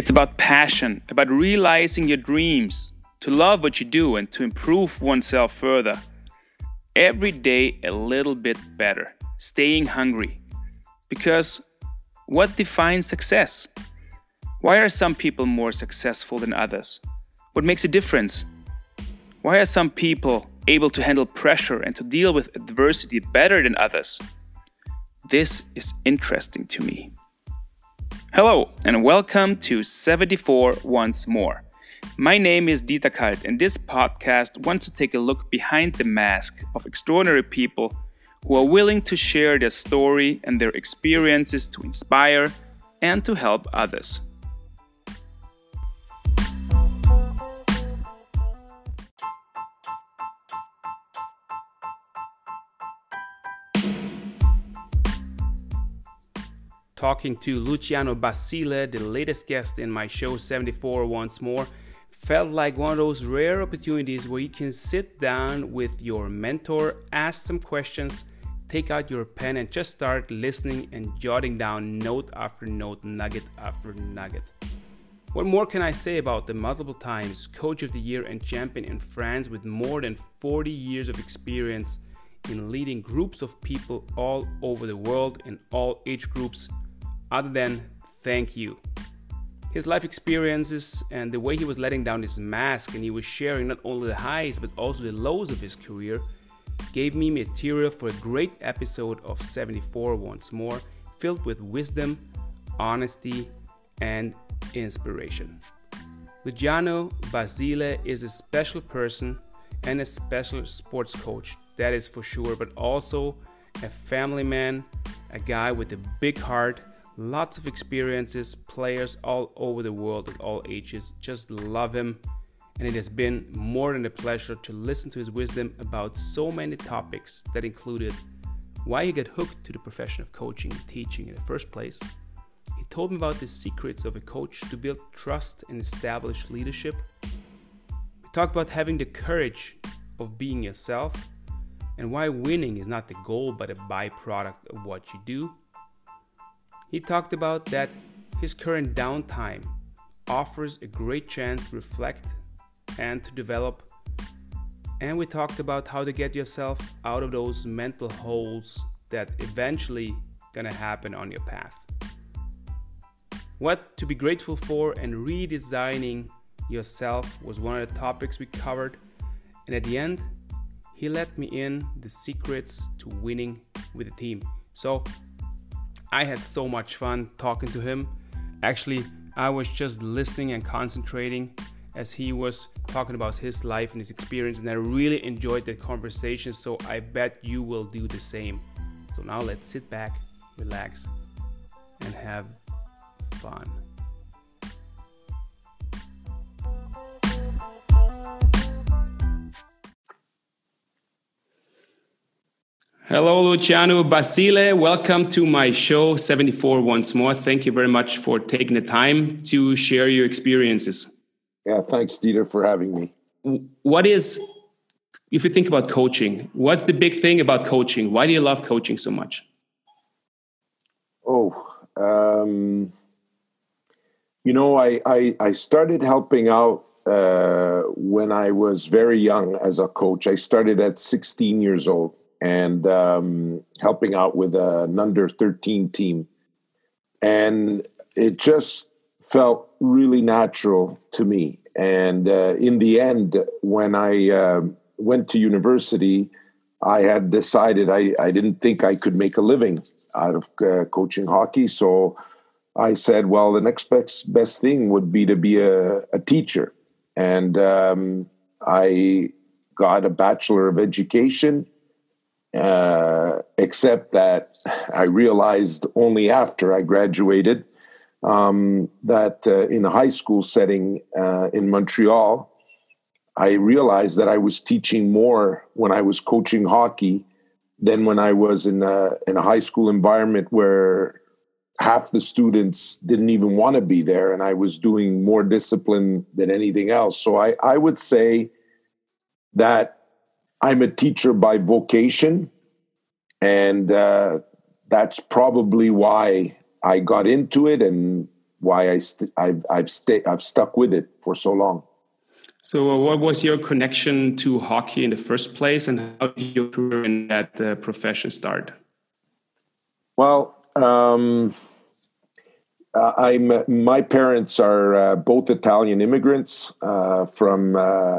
It's about passion, about realizing your dreams, to love what you do, and to improve oneself further. Every day a little bit better, staying hungry. Because what defines success? Why are some people more successful than others? What makes a difference? Why are some people able to handle pressure and to deal with adversity better than others? This is interesting to me. Hello, and welcome to 74 Once More. My name is Dieter Kalt, and this podcast wants to take a look behind the mask of extraordinary people who are willing to share their story and their experiences to inspire and to help others. Talking to Luciano Basile, the latest guest in my show 74 once more, felt like one of those rare opportunities where you can sit down with your mentor, ask some questions, take out your pen, and just start listening and jotting down note after note, nugget after nugget. What more can I say about the multiple times Coach of the Year and champion in France with more than 40 years of experience in leading groups of people all over the world in all age groups other than thank you. His life experiences and the way he was letting down his mask and he was sharing not only the highs but also the lows of his career gave me material for a great episode of 74 once more, filled with wisdom, honesty, and inspiration. Luciano Basile is a special person and a special sports coach, that is for sure, but also a family man, a guy with a big heart Lots of experiences, players all over the world at all ages just love him, and it has been more than a pleasure to listen to his wisdom about so many topics that included why he got hooked to the profession of coaching and teaching in the first place. He told me about the secrets of a coach to build trust and establish leadership. We talked about having the courage of being yourself and why winning is not the goal but a byproduct of what you do. He talked about that his current downtime offers a great chance to reflect and to develop. And we talked about how to get yourself out of those mental holes that eventually gonna happen on your path. What to be grateful for and redesigning yourself was one of the topics we covered. And at the end, he let me in the secrets to winning with a team. So I had so much fun talking to him. Actually, I was just listening and concentrating as he was talking about his life and his experience, and I really enjoyed that conversation. So I bet you will do the same. So now let's sit back, relax, and have fun. Hello, Luciano Basile. Welcome to my show 74 once more. Thank you very much for taking the time to share your experiences. Yeah, thanks, Dieter, for having me. What is, if you think about coaching, what's the big thing about coaching? Why do you love coaching so much? Oh, um, you know, I, I, I started helping out uh, when I was very young as a coach. I started at 16 years old and um, helping out with an under 13 team. And it just felt really natural to me. And uh, in the end, when I uh, went to university, I had decided I, I didn't think I could make a living out of uh, coaching hockey. So I said, well, the next best, best thing would be to be a, a teacher. And um, I got a Bachelor of Education uh, except that I realized only after I graduated um, that uh, in a high school setting uh, in Montreal, I realized that I was teaching more when I was coaching hockey than when I was in a, in a high school environment where half the students didn't even want to be there and I was doing more discipline than anything else. So I, I would say that I'm a teacher by vocation, and uh, that's probably why I got into it. And why I st- I've I've stayed I've stuck with it for so long. So, uh, what was your connection to hockey in the first place, and how did your career in that uh, profession start? Well, um, I'm my parents are uh, both Italian immigrants uh, from uh,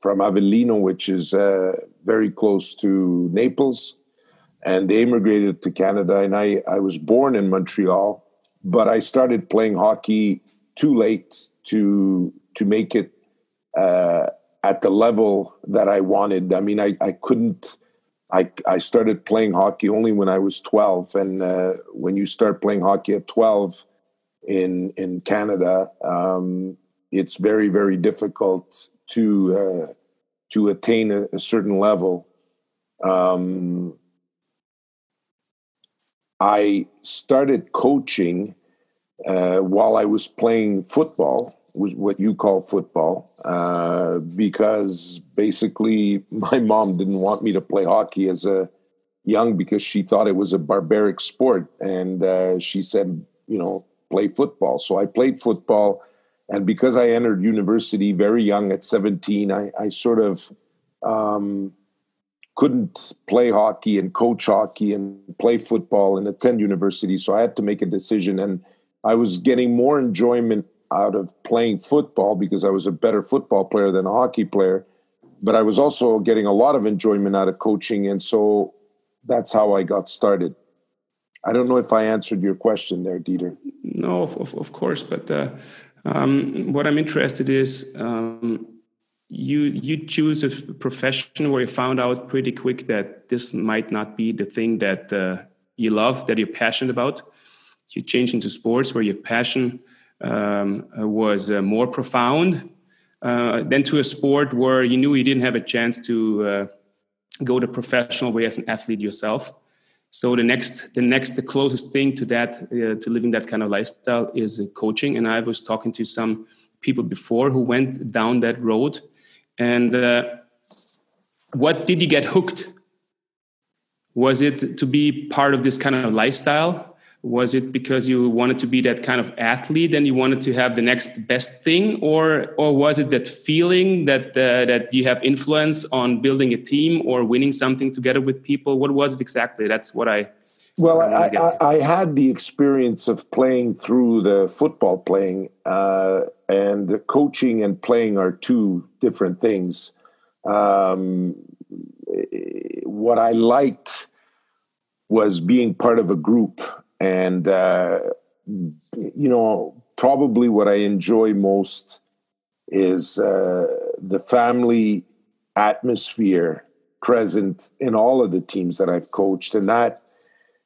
from Avellino, which is uh, very close to Naples, and they immigrated to Canada. And I I was born in Montreal, but I started playing hockey too late to to make it uh, at the level that I wanted. I mean, I, I couldn't. I, I started playing hockey only when I was 12. And uh, when you start playing hockey at 12 in, in Canada, um, it's very, very difficult to, uh, to attain a, a certain level. Um, I started coaching uh, while I was playing football was what you call football uh, because basically my mom didn't want me to play hockey as a young because she thought it was a barbaric sport and uh, she said you know play football so i played football and because i entered university very young at 17 i, I sort of um, couldn't play hockey and coach hockey and play football and attend university so i had to make a decision and i was getting more enjoyment out of playing football because I was a better football player than a hockey player. But I was also getting a lot of enjoyment out of coaching. And so that's how I got started. I don't know if I answered your question there, Dieter. No, of, of, of course. But uh, um, what I'm interested is um, you you choose a profession where you found out pretty quick that this might not be the thing that uh, you love, that you're passionate about. You change into sports where your passion um, was uh, more profound uh, than to a sport where you knew you didn't have a chance to uh, go the professional way as an athlete yourself. So the next, the next, the closest thing to that, uh, to living that kind of lifestyle, is coaching. And I was talking to some people before who went down that road. And uh, what did you get hooked? Was it to be part of this kind of lifestyle? Was it because you wanted to be that kind of athlete and you wanted to have the next best thing? Or or was it that feeling that uh, that you have influence on building a team or winning something together with people? What was it exactly? That's what i well I, I, I, had the experience of playing through the football playing uh, and the coaching and playing are two different things. Um, what i liked was being part of a group and uh, you know probably what i enjoy most is uh, the family atmosphere present in all of the teams that i've coached. And that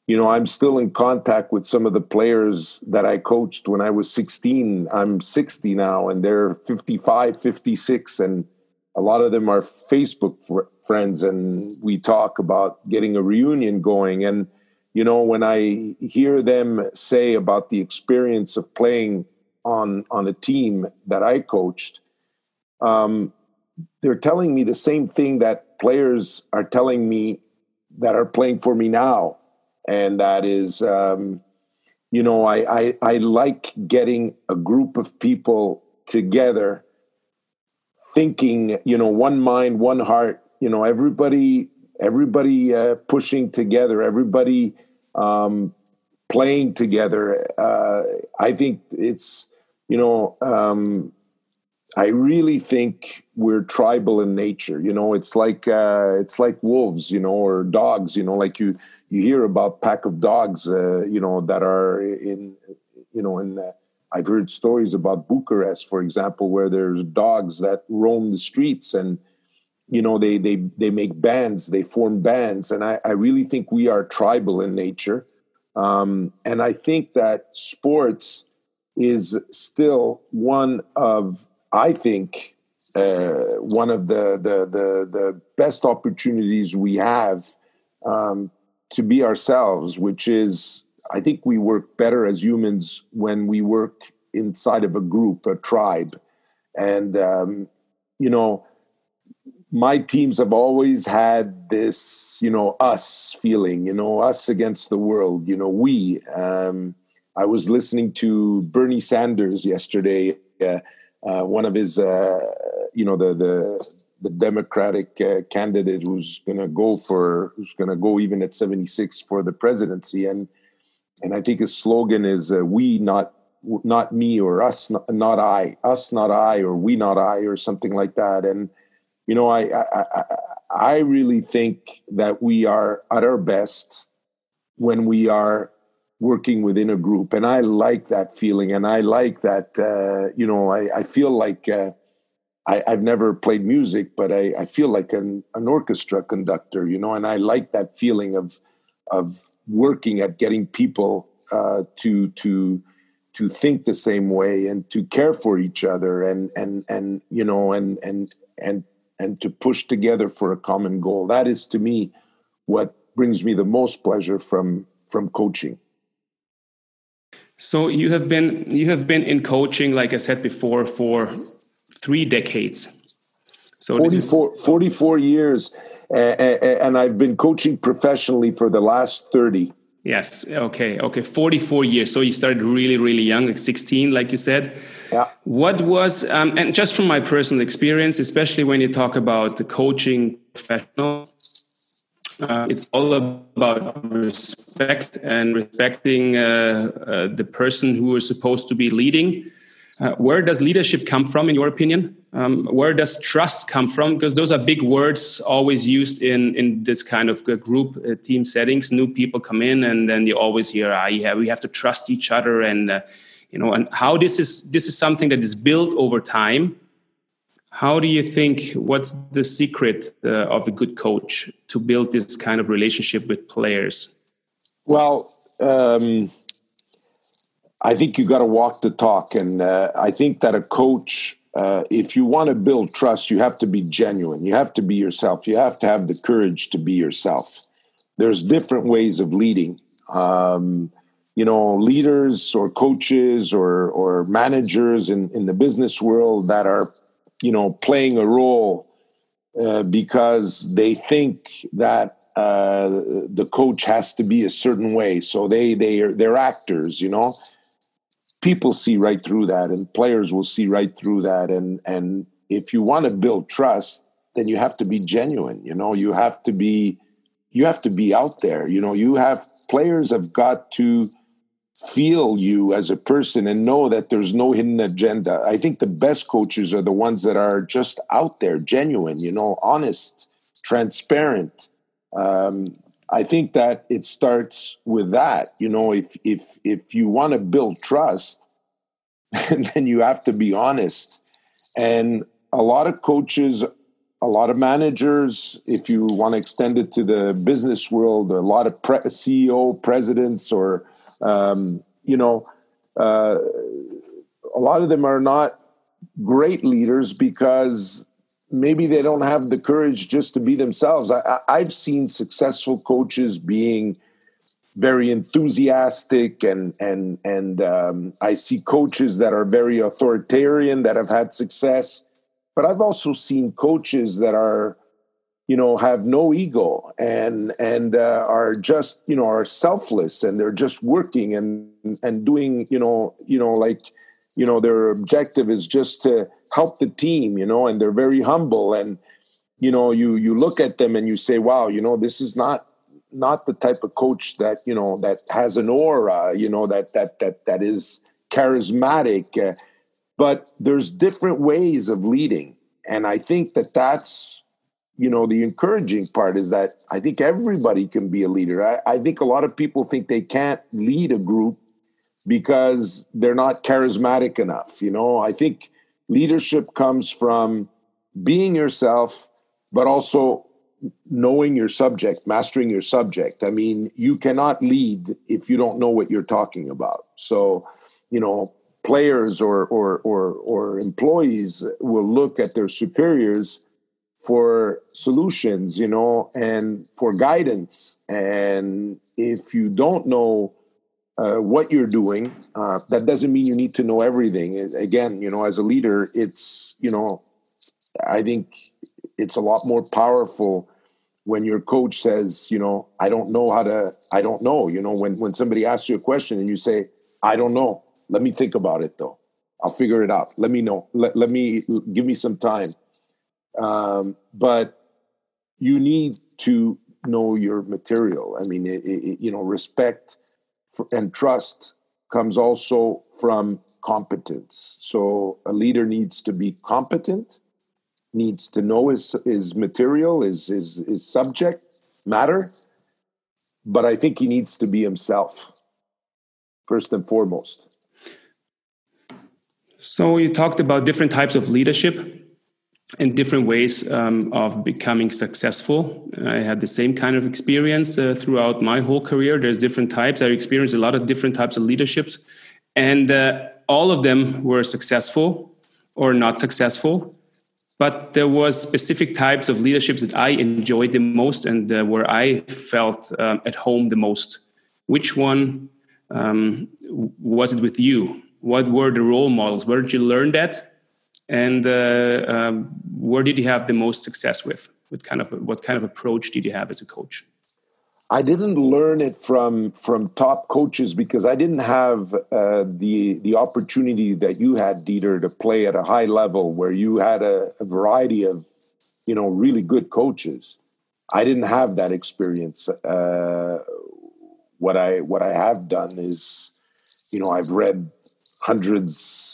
you know i'm still in contact with some of the players that i coached when i was 16 i'm 60 now and they're 55 56 and a lot of them are facebook fr- friends and we talk about getting a reunion going. And you know when i hear them say about the experience of playing on on a team that i coached um, they're telling me the same thing that players are telling me that are playing for me now. And that is um, you know I, I i like getting a group of people together thinking you know one mind one heart you know everybody everybody uh, pushing together, everybody um, playing together. Uh, I think it's you know um, I really think we're tribal in nature. You know, it's like uh, it's like wolves, you know, or dogs. You know, like you you hear about pack of dogs, uh, you know, that are in you know in. Uh, I've heard stories about Bucharest, for example, where there's dogs that roam the streets and you know they they they make bands they form bands and i, I really think we are tribal in nature. Um, and i think that sports is still one of i think uh, one of the, the, the the best opportunities we have um, to be ourselves which is i think we work better as humans when we work inside of a group a tribe. And um, you know my teams have always had this, you know, us feeling, you know, us against the world, you know, we. Um, I was listening to Bernie Sanders yesterday. Uh, uh, one of his, uh, you know, the the the Democratic uh, candidate who's going to go for who's going to go even at 76 for the presidency, and and I think his slogan is uh, "We not not me or us not, not, I us not I or we not I or something like that." And you know, I I, I, I really think that we are at our best when we are working within a group. And i like that feeling. And i like that uh, you know i, I feel like uh, I, have never played music but I, I feel like an, an, orchestra conductor you know and i like that feeling of of working at getting people uh, to to to think the same way and to care for each other and and and you know and and and and to push together for a common goal that is to me what brings me the most pleasure from from coaching so you have been you have been in coaching, like I said before, for three decades. So 44, is... 44 years, uh, and I've been coaching professionally for the last 30. Yes. Okay. Okay. 44 years. So you started really, really young, like 16, like you said. Yeah. What was, um, and just from my personal experience, especially when you talk about the coaching professional, uh, it's all about respect and respecting uh, uh, the person who is supposed to be leading. Uh, where does leadership come from, in your opinion? Um, where does trust come from? Because those are big words always used in, in this kind of group uh, team settings. New people come in, and then you always hear, ah, yeah, we have to trust each other, and uh, you know, and how this is this is something that is built over time how do you think, what's the secret uh, of a good coach to build this kind of relationship with players? Well, um, I think you got to walk the talk. And uh, I think that a coach, uh, if you want to build trust, you have to be genuine. You have to be yourself. You have to have the courage to be yourself. There's different ways of leading. Um, you know, leaders or coaches or, or managers in, in the business world that are you know, playing a role uh, because they think that uh, the coach has to be a certain way. So they they are they're actors, you know. People see right through that, and players will see right through that. And and if you want to build trust, then you have to be genuine. You know, you have to be you have to be out there. You know, you have players have got to feel you as a person and know that there's no hidden agenda. I think the best coaches are the ones that are just out there, genuine, you know, honest, transparent. Um, I think that it starts with that. You know, if if if you want to build trust, then you have to be honest. And a lot of coaches, a lot of managers, if you want to extend it to the business world, a lot of pre- CEO presidents or um, you know, uh, a lot of them are not great leaders because maybe they don't have the courage just to be themselves. I, have seen successful coaches being very enthusiastic and and and um, I see coaches that are very authoritarian that have had success, but I've also seen coaches that are you know have no ego and and uh, are just you know are selfless and they're just working and and doing you know you know like you know their objective is just to help the team you know and they're very humble. And you know you you look at them and you say wow you know this is not not the type of coach that you know that has an aura you know that that that that is charismatic. Uh, but there's different ways of leading. And i think that that's you know the encouraging part is that i think everybody can be a leader. I, I, think a lot of people think they can't lead a group because they're not charismatic enough you know? I think leadership comes from being yourself but also knowing your subject mastering your subject. I mean you cannot lead if you don't know what you're talking about. So you know players or or or, or employees will look at their superiors for solutions, you know, and for guidance. And if you don't know uh, what you're doing, uh, that doesn't mean you need to know everything. Again, you know, as a leader, it's, you know, I think it's a lot more powerful when your coach says, you know, I don't know how to, I don't know, you know, when, when somebody asks you a question and you say, I don't know. Let me think about it though. I'll figure it out. Let me know. Let, let me give me some time. Um, but you need to know your material. I mean, it, it, you know, respect and trust comes also from competence. So a leader needs to be competent, needs to know his his material, his his, his subject matter, but I think he needs to be himself first and foremost. So you talked about different types of leadership and different ways um, of becoming successful. I had the same kind of experience uh, throughout my whole career. There's different types. I experienced a lot of different types of leaderships, and uh, all of them were successful or not successful. But there was specific types of leaderships that I enjoyed the most and uh, where I felt um, at home the most. Which one um, was it with you? What were the role models? Where did you learn that? And uh, um, where did you have the most success with? What kind of what kind of approach did you have as a coach? I didn't learn it from from top coaches because I didn't have uh, the the opportunity that you had, Dieter, to play at a high level where you had a, a variety of you know really good coaches. I didn't have that experience. Uh, what I what I have done is, you know, I've read hundreds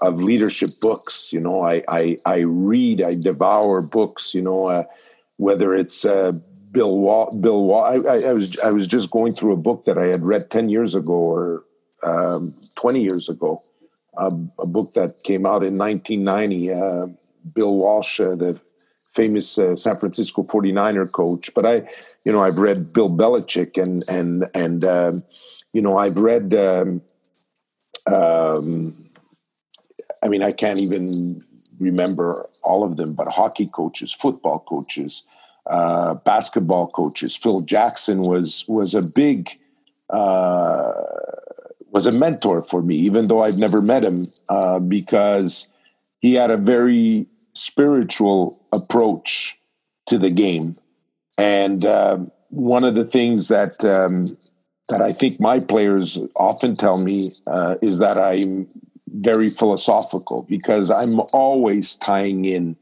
of leadership books. You know, I I, I read, I devour books. You know, uh, whether it's uh, Bill Wall, Bill Wall. I, I, I, was I was just going through a book that I had read ten years ago or um, twenty years ago, um, a book that came out in 1990. Uh, Bill Walsh, uh, the famous uh, San Francisco 49er coach. But I, you know, I've read Bill Belichick and and and um, you know I've read. Um, um, I mean, I can't even remember all of them, but hockey coaches, football coaches, uh, basketball coaches. Phil Jackson was was a big uh, was a mentor for me, even though I've never met him, uh, because he had a very spiritual approach to the game. And uh, one of the things that um, that I think my players often tell me uh, is that I'm very philosophical because I'm always tying in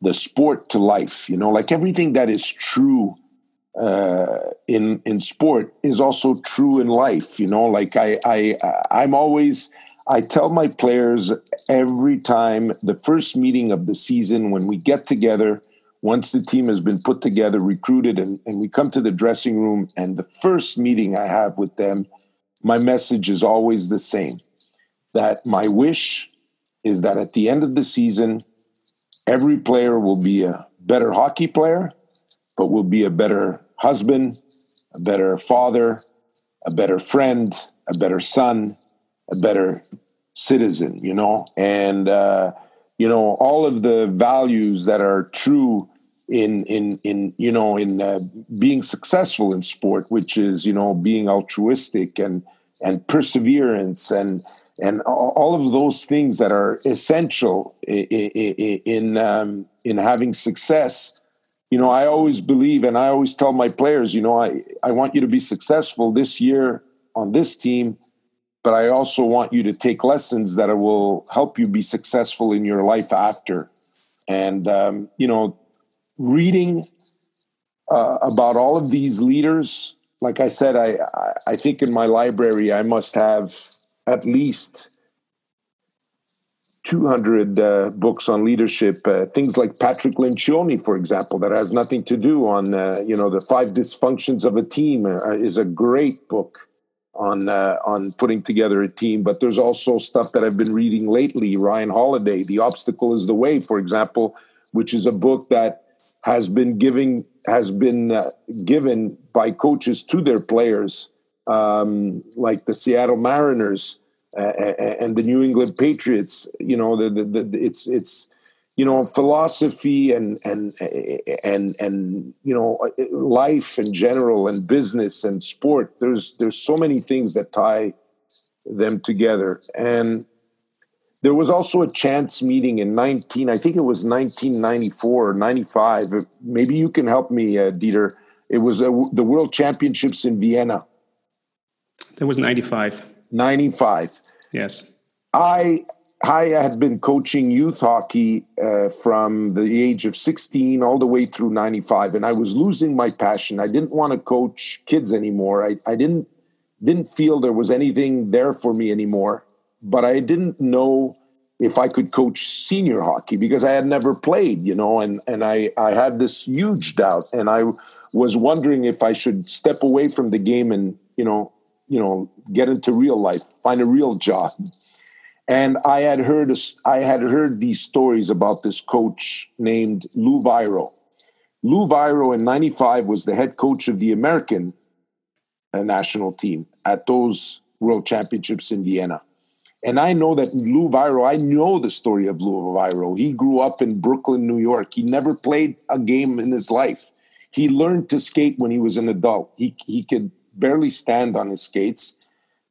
the sport to life. You know, like everything that is true uh, in in sport is also true in life. You know, like I I I'm always I tell my players every time the first meeting of the season when we get together, once the team has been put together, recruited, and, and we come to the dressing room, and the first meeting I have with them, my message is always the same that my wish is that at the end of the season, every player will be a better hockey player, but will be a better husband, a better father, a better friend, a better son, a better citizen, you know, and uh, you know all of the values that are true in in in you know in uh, being successful in sport, which is you know being altruistic and and perseverance and and all of those things that are essential in in, um, in having success. You know, I always believe, and I always tell my players, you know, I, I want you to be successful this year on this team but I also want you to take lessons that will help you be successful in your life after. And, um, you know, reading uh, about all of these leaders, like I said, I, I think in my library, I must have at least 200 uh, books on leadership, uh, things like Patrick Lencioni, for example, that has nothing to do on, uh, you know, the five dysfunctions of a team uh, is a great book on uh, on putting together a team. But there's also stuff that I've been reading lately. Ryan Holiday, "The Obstacle Is the Way," for example, which is a book that has been giving has been uh, given by coaches to their players, um, like the Seattle Mariners uh, and the New England Patriots. You know, the, the, the, it's it's you know philosophy and and and and you know life in general and business and sport. There's there's so many things that tie them together. And there was also a chance meeting in 19 i think it was 1994 or 95 maybe you can help me uh, dieter. It was the world championships in vienna that was 95 95. Yes. I I had been coaching youth hockey uh, from the age of 16 all the way through 95, and I was losing my passion. I didn't want to coach kids anymore. I, I didn't didn't feel there was anything there for me anymore. But I didn't know if I could coach senior hockey because I had never played, you know, and, and I, I had this huge doubt. And I was wondering if I should step away from the game and, you know, you know, get into real life, find a real job. And I had heard I had heard these stories about this coach named Lou Vairo. Lou Vairo in 95 was the head coach of the American uh, national team at those world championships in Vienna. And I know that Lou Vairo, I know the story of Lou Vairo. He grew up in Brooklyn, New York. He never played a game in his life. He learned to skate when he was an adult. He, he could barely stand on his skates.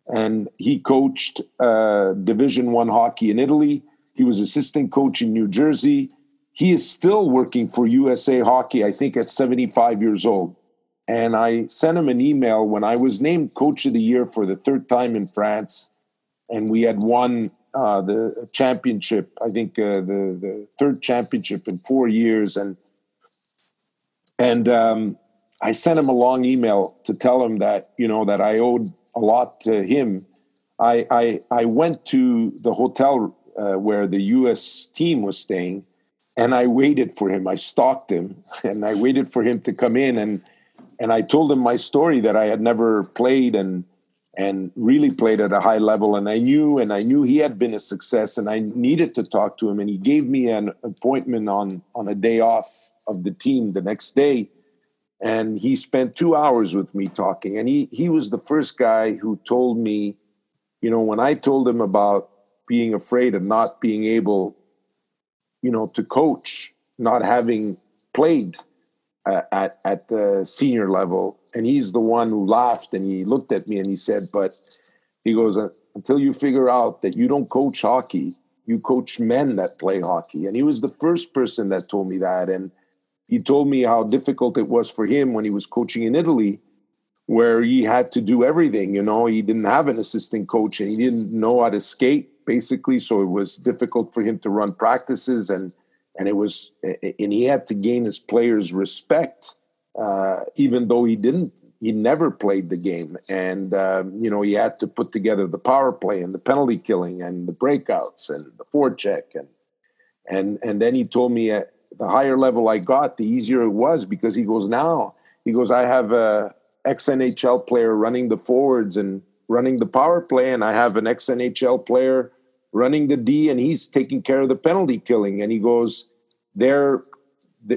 And he coached uh, Division One hockey in Italy. He was assistant coach in New Jersey. He is still working for USA Hockey, I think, at 75 years old. And I sent him an email when I was named Coach of the Year for the third time in France and we had won uh, the championship. I think uh, the the third championship in four years, and and um, I sent him a long email to tell him that you know that I owed a lot to him. I I, I went to the hotel uh, where the U.S. team was staying, and I waited for him. I stalked him, and I waited for him to come in, and and I told him my story that I had never played and and really played at a high level. And I knew, and I knew he had been a success, and I needed to talk to him. And he gave me an appointment on on a day off of the team the next day, and he spent two hours with me talking. And he he was the first guy who told me, you know, when I told him about being afraid of not being able, you know, to coach, not having played uh, at at the senior level and he's the one who laughed and he looked at me and he said, "But he goes uh, until you figure out that you don't coach hockey, you coach men that play hockey." And he was the first person that told me that, and he told me how difficult it was for him when he was coaching in Italy, where he had to do everything. You know, he didn't have an assistant coach and he didn't know how to skate basically, so it was difficult for him to run practices and and it was and he had to gain his players' respect uh, even though he didn't he never played the game and um, you know he had to put together the power play and the penalty killing and the breakouts and the forecheck and and and then he told me the higher level i got the easier it was because he goes now he goes i have a ex nhl player running the forwards and running the power play and i have an ex nhl player running the d and he's taking care of the penalty killing and he goes they're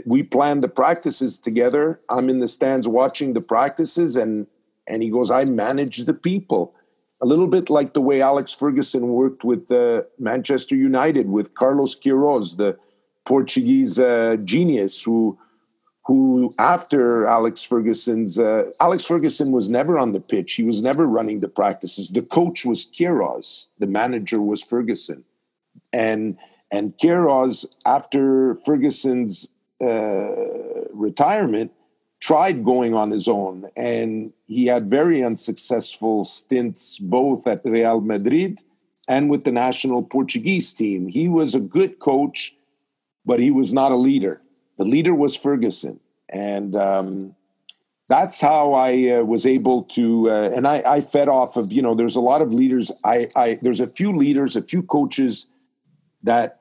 we plan the practices together. I'm in the stands watching the practices, and and he goes, I manage the people. A little bit like the way Alex Ferguson worked with uh, Manchester United with Carlos Queiroz, the Portuguese uh, genius who who after Alex Ferguson's uh, Alex Ferguson was never on the pitch. He was never running the practices. The coach was Queiroz. The manager was Ferguson. And and Queiroz, after Ferguson's uh, retirement, tried going on his own, and he had very unsuccessful stints both at Real Madrid and with the national Portuguese team. He was a good coach, but he was not a leader. The leader was Ferguson, and um, that's how I uh, was able to. Uh, and I, I, fed off of you know. There's a lot of leaders. I, I there's a few leaders, a few coaches that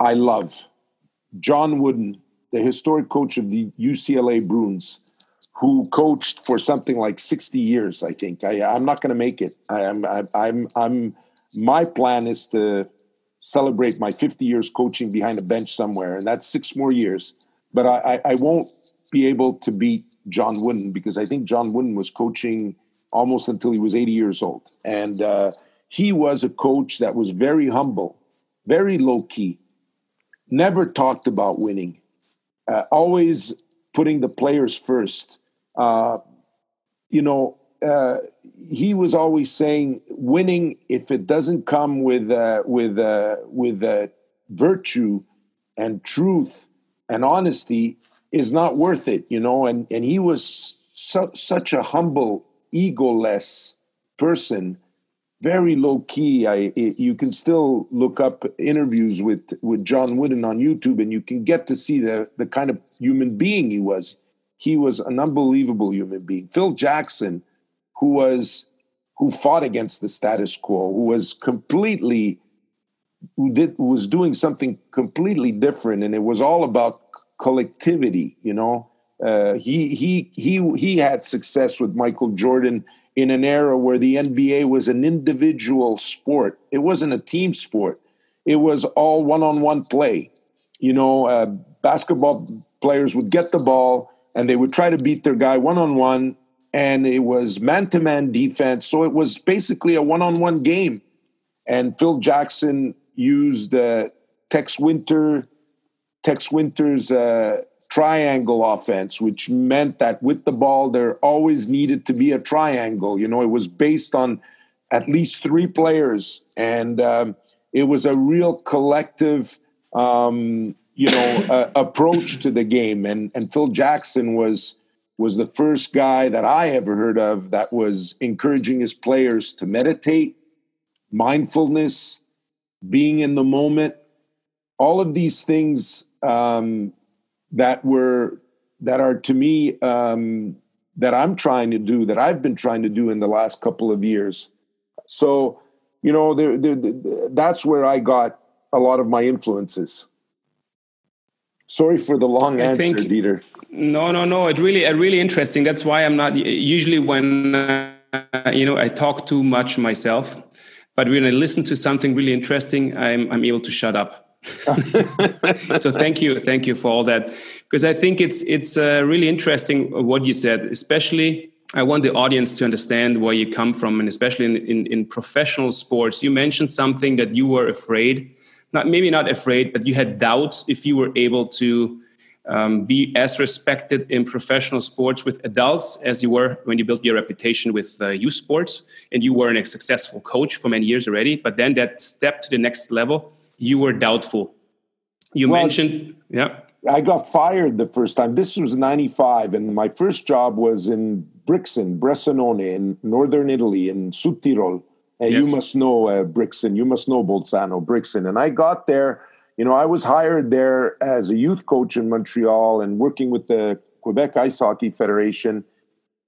I love. John Wooden, the historic coach of the UCLA Bruins, who coached for something like 60 years, I think. I, am not going to make it. I, am, I, I'm, I'm, my plan is to celebrate my 50 years coaching behind a bench somewhere, and that's six more years. But I, I, I won't be able to beat John Wooden because I think John Wooden was coaching almost until he was 80 years old. And uh, he was a coach that was very humble, very low key, never talked about winning, uh, always putting the players first. Uh, you know, uh, he was always saying, winning if it doesn't come with uh, with uh, with uh, virtue and truth and honesty is not worth it. You know, and and he was su- such a humble, egoless person very low key. I it, you can still look up interviews with with John Wooden on YouTube, and you can get to see the the kind of human being he was. He was an unbelievable human being. Phil Jackson, who was who fought against the status quo, who was completely who did who was doing something completely different, and it was all about collectivity. You know, uh, he he he he had success with Michael Jordan in an era where the NBA was an individual sport. It wasn't a team sport. It was all one-on-one play. You know, uh, basketball players would get the ball and they would try to beat their guy one-on-one, and it was man-to-man defense. So it was basically a one-on-one game. And Phil Jackson used uh, Tex Winter, Tex Winter's uh, triangle offense, which meant that with the ball, there always needed to be a triangle. You know, it was based on at least three players, and um, it was a real collective, um, you know, uh, approach to the game. And and Phil Jackson was was the first guy that I ever heard of that was encouraging his players to meditate, mindfulness, being in the moment, all of these things um, that were that are to me um, that I'm trying to do that I've been trying to do in the last couple of years. So you know, that's where I got a lot of my influences. Sorry for the long I answer, think, Dieter. No, no, no. It really, it really interesting. That's why I'm not usually when uh, you know I talk too much myself. But when I listen to something really interesting, I'm I'm able to shut up. so thank you, thank you for all that, because I think it's it's uh, really interesting what you said. Especially, I want the audience to understand where you come from, and especially in, in, in professional sports. You mentioned something that you were afraid, not maybe not afraid, but you had doubts if you were able to um, be as respected in professional sports with adults as you were when you built your reputation with uh, youth sports, and you were a successful coach for many years already. But then that step to the next level you were doubtful. You well, mentioned, yeah. I got fired the first time. This was 95, and my first job was in Brixen, Bressanone, in northern Italy, in Südtirol. And yes. you must know uh, Brixen, you must know Bolzano, Brixen. And I got there, you know, I was hired there as a youth coach in Montreal and working with the Quebec Ice Hockey Federation.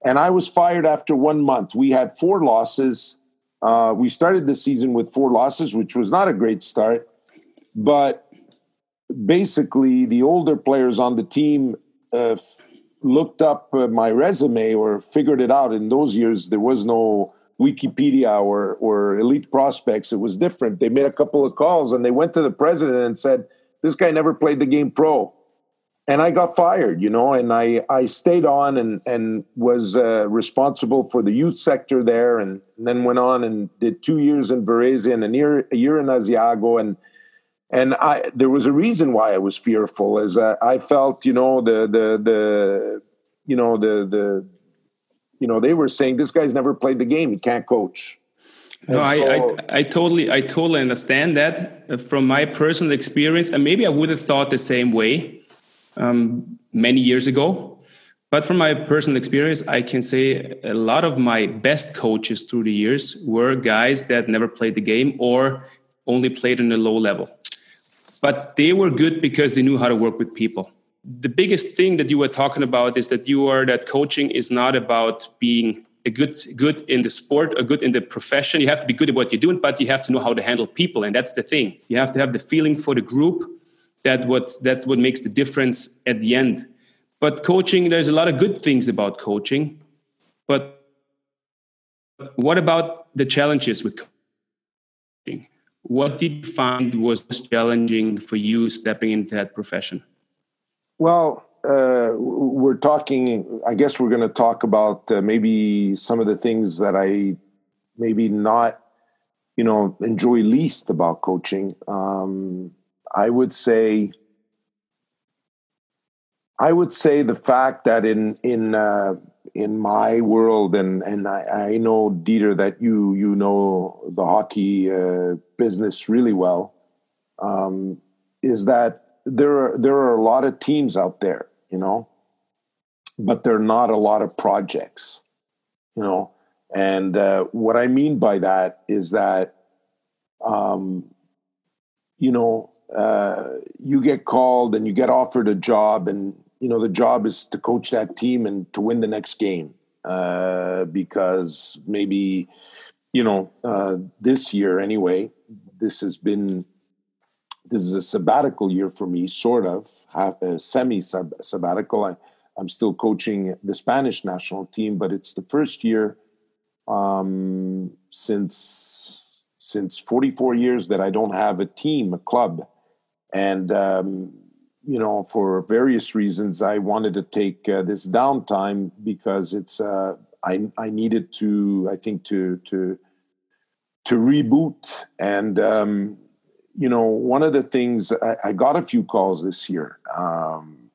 And I was fired after one month. We had four losses. Uh, we started the season with four losses, which was not a great start. But basically, the older players on the team uh, f- looked up uh, my resume or figured it out. In those years, there was no Wikipedia or, or Elite Prospects. It was different. They made a couple of calls and they went to the president and said, This guy never played the game pro. And I got fired, you know, and I, I stayed on and, and was uh, responsible for the youth sector there and, and, then went on and did two years in Varese and a year, a year in Asiago. And and I there was a reason why I was fearful, is that I felt you know the the the you know the the you know they were saying this guy's never played the game, he can't coach. no, so, I, I, I totally I totally understand that uh, from my personal experience, and maybe I would have thought the same way um, many years ago. But from my personal experience, I can say a lot of my best coaches through the years were guys that never played the game or only played on a low level but they were good because they knew how to work with people the biggest thing that you were talking about is that you are that coaching is not about being a good good in the sport or good in the profession. You have to be good at what you're doing but you have to know how to handle people and that's the thing. You have to have the feeling for the group. That what that's what makes the difference at the end. But coaching there's a lot of good things about coaching but what about the challenges with coaching? What did you find was challenging for you stepping into that profession? Well, uh, we're talking, I guess we're going to talk about uh, maybe some of the things that I maybe not, you know, enjoy least about coaching. Um, I would say, I would say the fact that in, in, uh, in my world, and and I, I, know Dieter that you you know the hockey uh, business really well, um, is that there are there are a lot of teams out there, you know, but there are not a lot of projects, you know. And uh, what I mean by that is that, um, you know, uh, you get called and you get offered a job, and you know the job is to coach that team and to win the next game. Uh, because maybe, you know, uh, this year anyway, this has been this is a sabbatical year for me, sort of, a semi sabbatical. I, I'm still coaching the Spanish national team, but it's the first year um, since since 44 years that I don't have a team, a club, and um, you know, for various reasons, I wanted to take uh, this downtime because it's uh, I I needed to I think to to to reboot and um, you know one of the things I, I, got a few calls this year, um,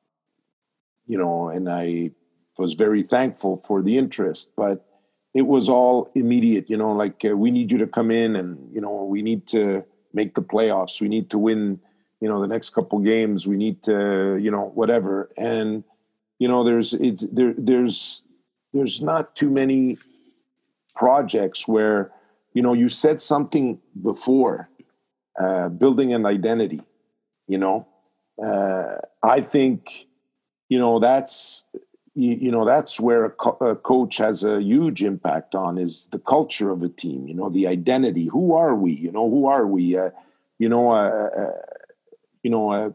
you know, and I was very thankful for the interest, but it was all immediate. You know, like uh, we need you to come in, and you know we need to make the playoffs. We need to win you know the next couple games we need to you know whatever and you know there's it's there there's there's not too many projects where you know you said something before uh, building an identity you know? Uh, i think you know that's you, you know that's where a, co- a, coach has a huge impact on is the culture of a team you know the identity. Who are we you know? Who are we? Uh, you know uh, uh, you know, I,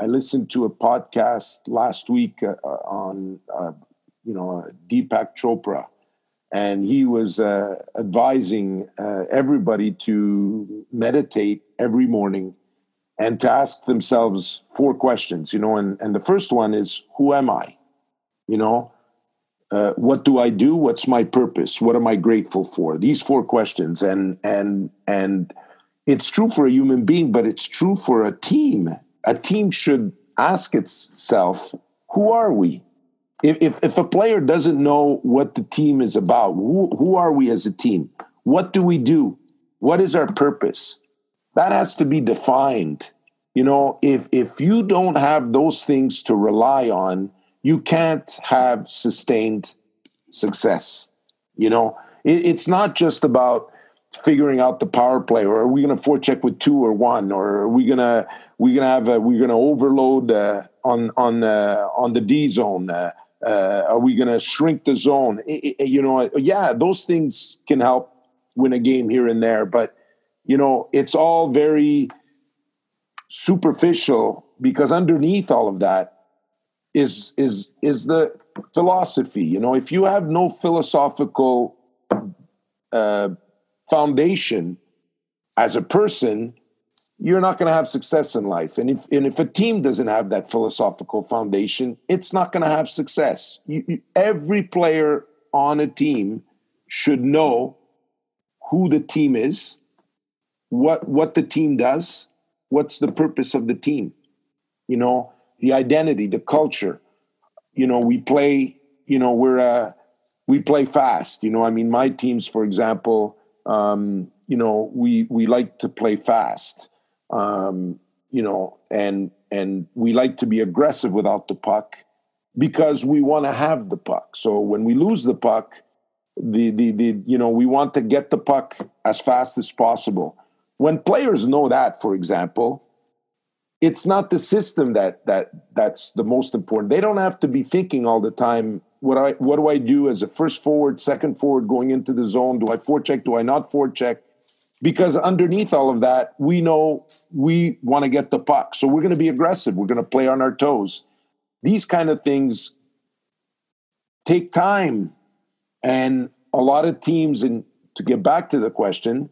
I listened to a podcast last week uh, uh on, uh, you know, uh, Deepak Chopra, and he was uh, advising uh, everybody to meditate every morning and to ask themselves four questions, you know, and, and the first one is, who am I? You know, what do I do? What's my purpose? What am I grateful for? These four questions, and and and it's true for a human being, but it's true for a team. A team should ask itself, who are we? If, if, a player doesn't know what the team is about, who, who are we as a team? What do we do? What is our purpose? That has to be defined. You know, if, if you don't have those things to rely on, you can't have sustained success. You know, it, it's not just about, figuring out the power play, or are we going to forecheck with two or one, or are we going to we going to have a, we're going to overload uh, on on uh, on the D zone? Uh, uh are we going to shrink the zone? It, it, you know, yeah, those things can help win a game here and there, but you know, it's all very superficial because underneath all of that is is is the philosophy. You know, if you have no philosophical uh, foundation as a person, you're not going to have success in life. And if and if a team doesn't have that philosophical foundation, it's not going to have success. You, you, every player on a team should know who the team is, what what the team does, what's the purpose of the team. You know, the identity, the culture. You know, we play. You know, we're uh, we play fast. You know, I mean, my teams, for example um, you know, we we like to play fast, um, you know, and and we like to be aggressive without the puck because we want to have the puck. So when we lose the puck, the the the you know we want to get the puck as fast as possible. When players know that, for example, it's not the system that that that's the most important. They don't have to be thinking all the time what I what do I do as a first forward, second forward going into the zone? Do I forecheck? Do I not forecheck? Because underneath all of that, we know we want to get the puck, so we're going to be aggressive. We're going to play on our toes. These kind of things take time, and a lot of teams. And to get back to the question,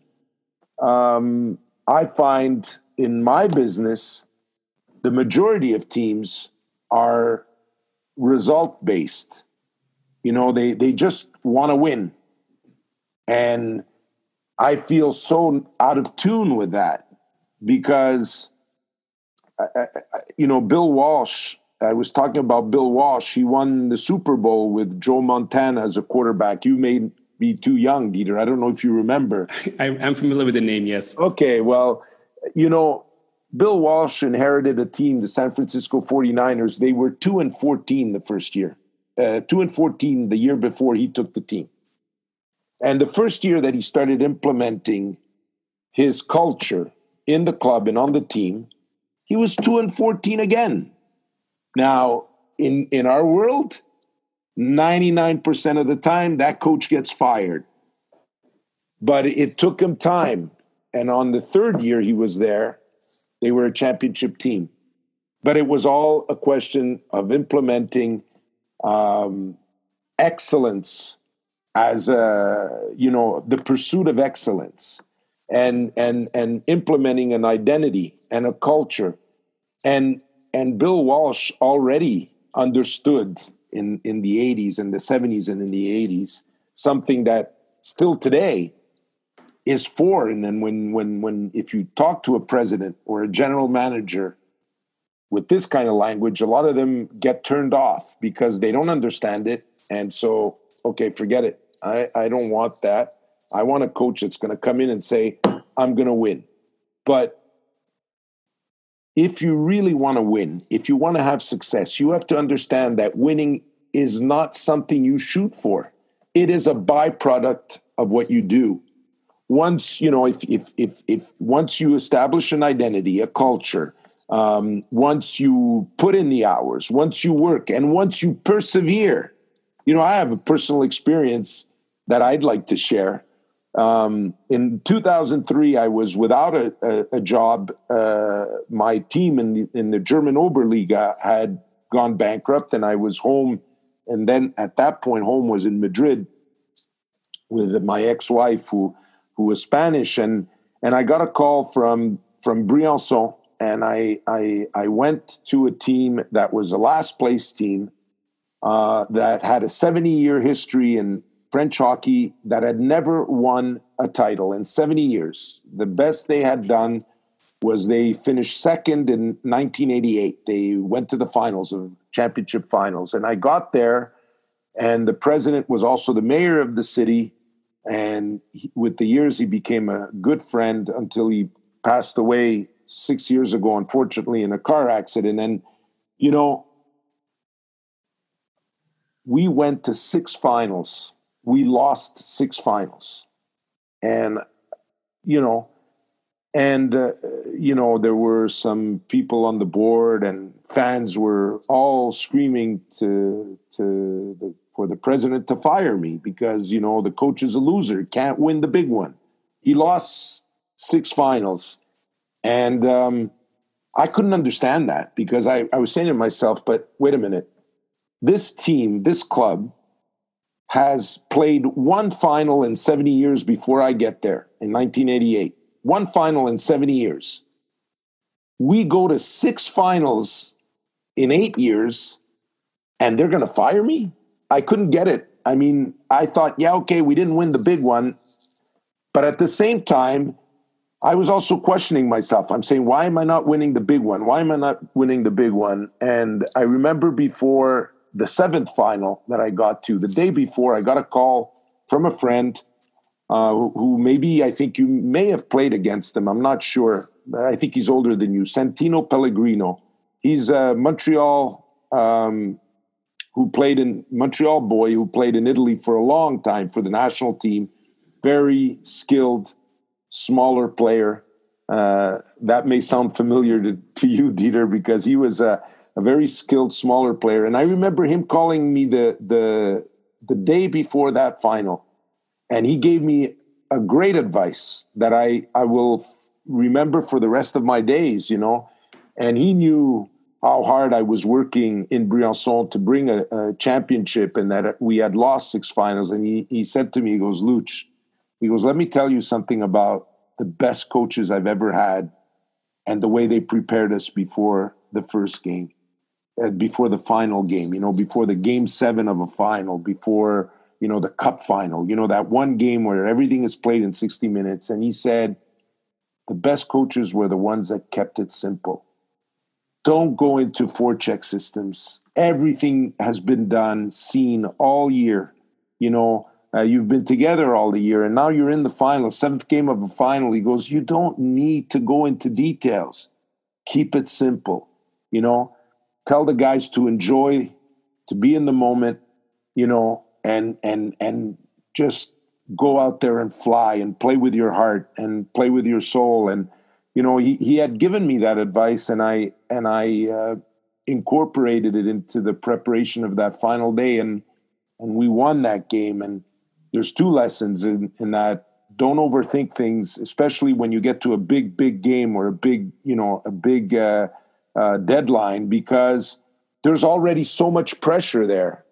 um, I find in my business, the majority of teams are result based you know, they they just want to win, and I feel so out of tune with that because, I, I, you know, Bill Walsh. I was talking about Bill Walsh. He won the Super Bowl with Joe Montana as a quarterback. You may be too young, Dieter. I don't know if you remember. I'm familiar with the name, yes. Okay, well, you know, Bill Walsh inherited a team, the San Francisco 49ers. They were 2 and 14 the first year uh, two and fourteen the year before he took the team. And the first year that he started implementing his culture in the club and on the team, he was 2 and 14 again. Now, in, in our world, 99% of the time, that coach gets fired. But it took him time. And on the third year he was there, they were a championship team. But it was all a question of implementing um, excellence as a, you know, the pursuit of excellence and, and, and implementing an identity and a culture. And, and Bill Walsh already understood in, in the 80s and the 70s and in the 80s something that still today is foreign And when when when if you talk to a president or a general manager with this kind of language, a lot of them get turned off because they don't understand it. And so, okay, forget it. I, I don't want that. I want a coach that's going to come in and say, I'm going to win. But if you really want to win, if you want to have success, you have to understand that winning is not something you shoot for. It is a byproduct of what you do once you know if if if, if once you establish an identity a culture um, once you put in the hours once you work and once you persevere you know i have a personal experience that i'd like to share. Um, in 2003 i was without a, a, a job uh, my team in the in the german oberliga had gone bankrupt and i was home. And then at that point home was in madrid with my ex-wife who who was Spanish, and and I got a call from from Briançon, and I I I went to a team that was a last place team uh, that had a 70 year history in French hockey that had never won a title in 70 years. The best they had done was they finished second in 1988. They went to the finals of championship finals, and I got there, and the president was also the mayor of the city and he, with the years, he became a good friend until he passed away six years ago, unfortunately, in a car accident. And, you know, we went to six finals. We lost six finals. And, you know, and, uh, you know, there were some people on the board and fans were all screaming to, to the for the president to fire me because you know the coach is a loser, can't win the big one. He lost six finals, and um, I couldn't understand that because I, I was saying to myself, but wait a minute, this team, this club, has played one final in 70 years before I get there in 1988. One final in 70 years. We go to six finals in eight years, and they're going to fire me? I couldn't get it. I mean, I thought, yeah, okay, we didn't win the big one. But at the same time, I was also questioning myself. I'm saying, why am I not winning the big one? Why am I not winning the big one? And I remember before the seventh final that I got to, the day before, I got a call from a friend uh, who, maybe I think you may have played against him. I'm not sure. I think he's older than you. Santino Pellegrino. He's a Montreal um, who played in Montreal boy, who played in Italy for a long time for the national team. Very skilled, smaller player. Uh, that may sound familiar to, to you, Dieter, because he was a, a very skilled, smaller player. And I remember him calling me the the the day before that final, and he gave me a great advice that I I will remember for the rest of my days. You know, and he knew how hard I was working in Briançon to bring a, a, championship and that we had lost six finals. And he, he said to me, he goes, Luch, he goes, let me tell you something about the best coaches I've ever had and the way they prepared us before the first game, before the final game, you know, before the game seven of a final, before, you know, the cup final, you know, that one game where everything is played in 60 minutes. And he said, the best coaches were the ones that kept it simple don't go into forecheck systems. Everything has been done, seen all year. You know, uh, you've been together all the year, and now you're in the final, seventh game of a final. He goes, You don't need to go into details. Keep it simple. You know, tell the guys to enjoy, to be in the moment, you know, and and and just go out there and fly and play with your heart and play with your soul. And you know he, he had given me that advice and i and i uh, incorporated it into the preparation of that final day. And and we won that game. And there's two lessons in, in that. Don't overthink things especially when you get to a big big game or a big you know a big uh, uh, deadline because there's already so much pressure there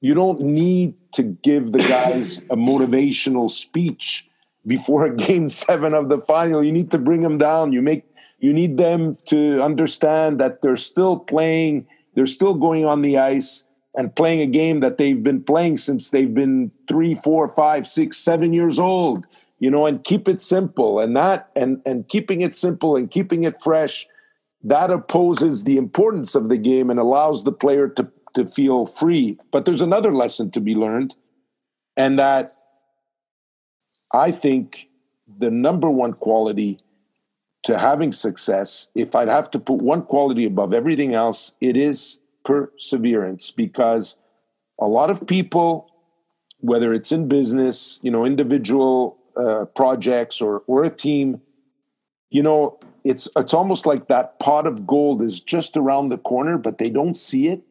you don't need to give the guys a motivational speech before a game seven of the final. You need to bring them down. You make you need them to understand that they're still playing, they're still going on the ice and playing a game that they've been playing since they've been three, four, five, six, seven years old. You know, and keep it simple and that and and keeping it simple and keeping it fresh that opposes the importance of the game and allows the player to to feel free. But there's another lesson to be learned, and that I think the number one quality to having success, if I'd have to put one quality above everything else, it is perseverance because a lot of people, whether it's in business, you know, individual uh, projects or, or a team, you know, it's it's almost like that pot of gold is just around the corner, but they don't see it.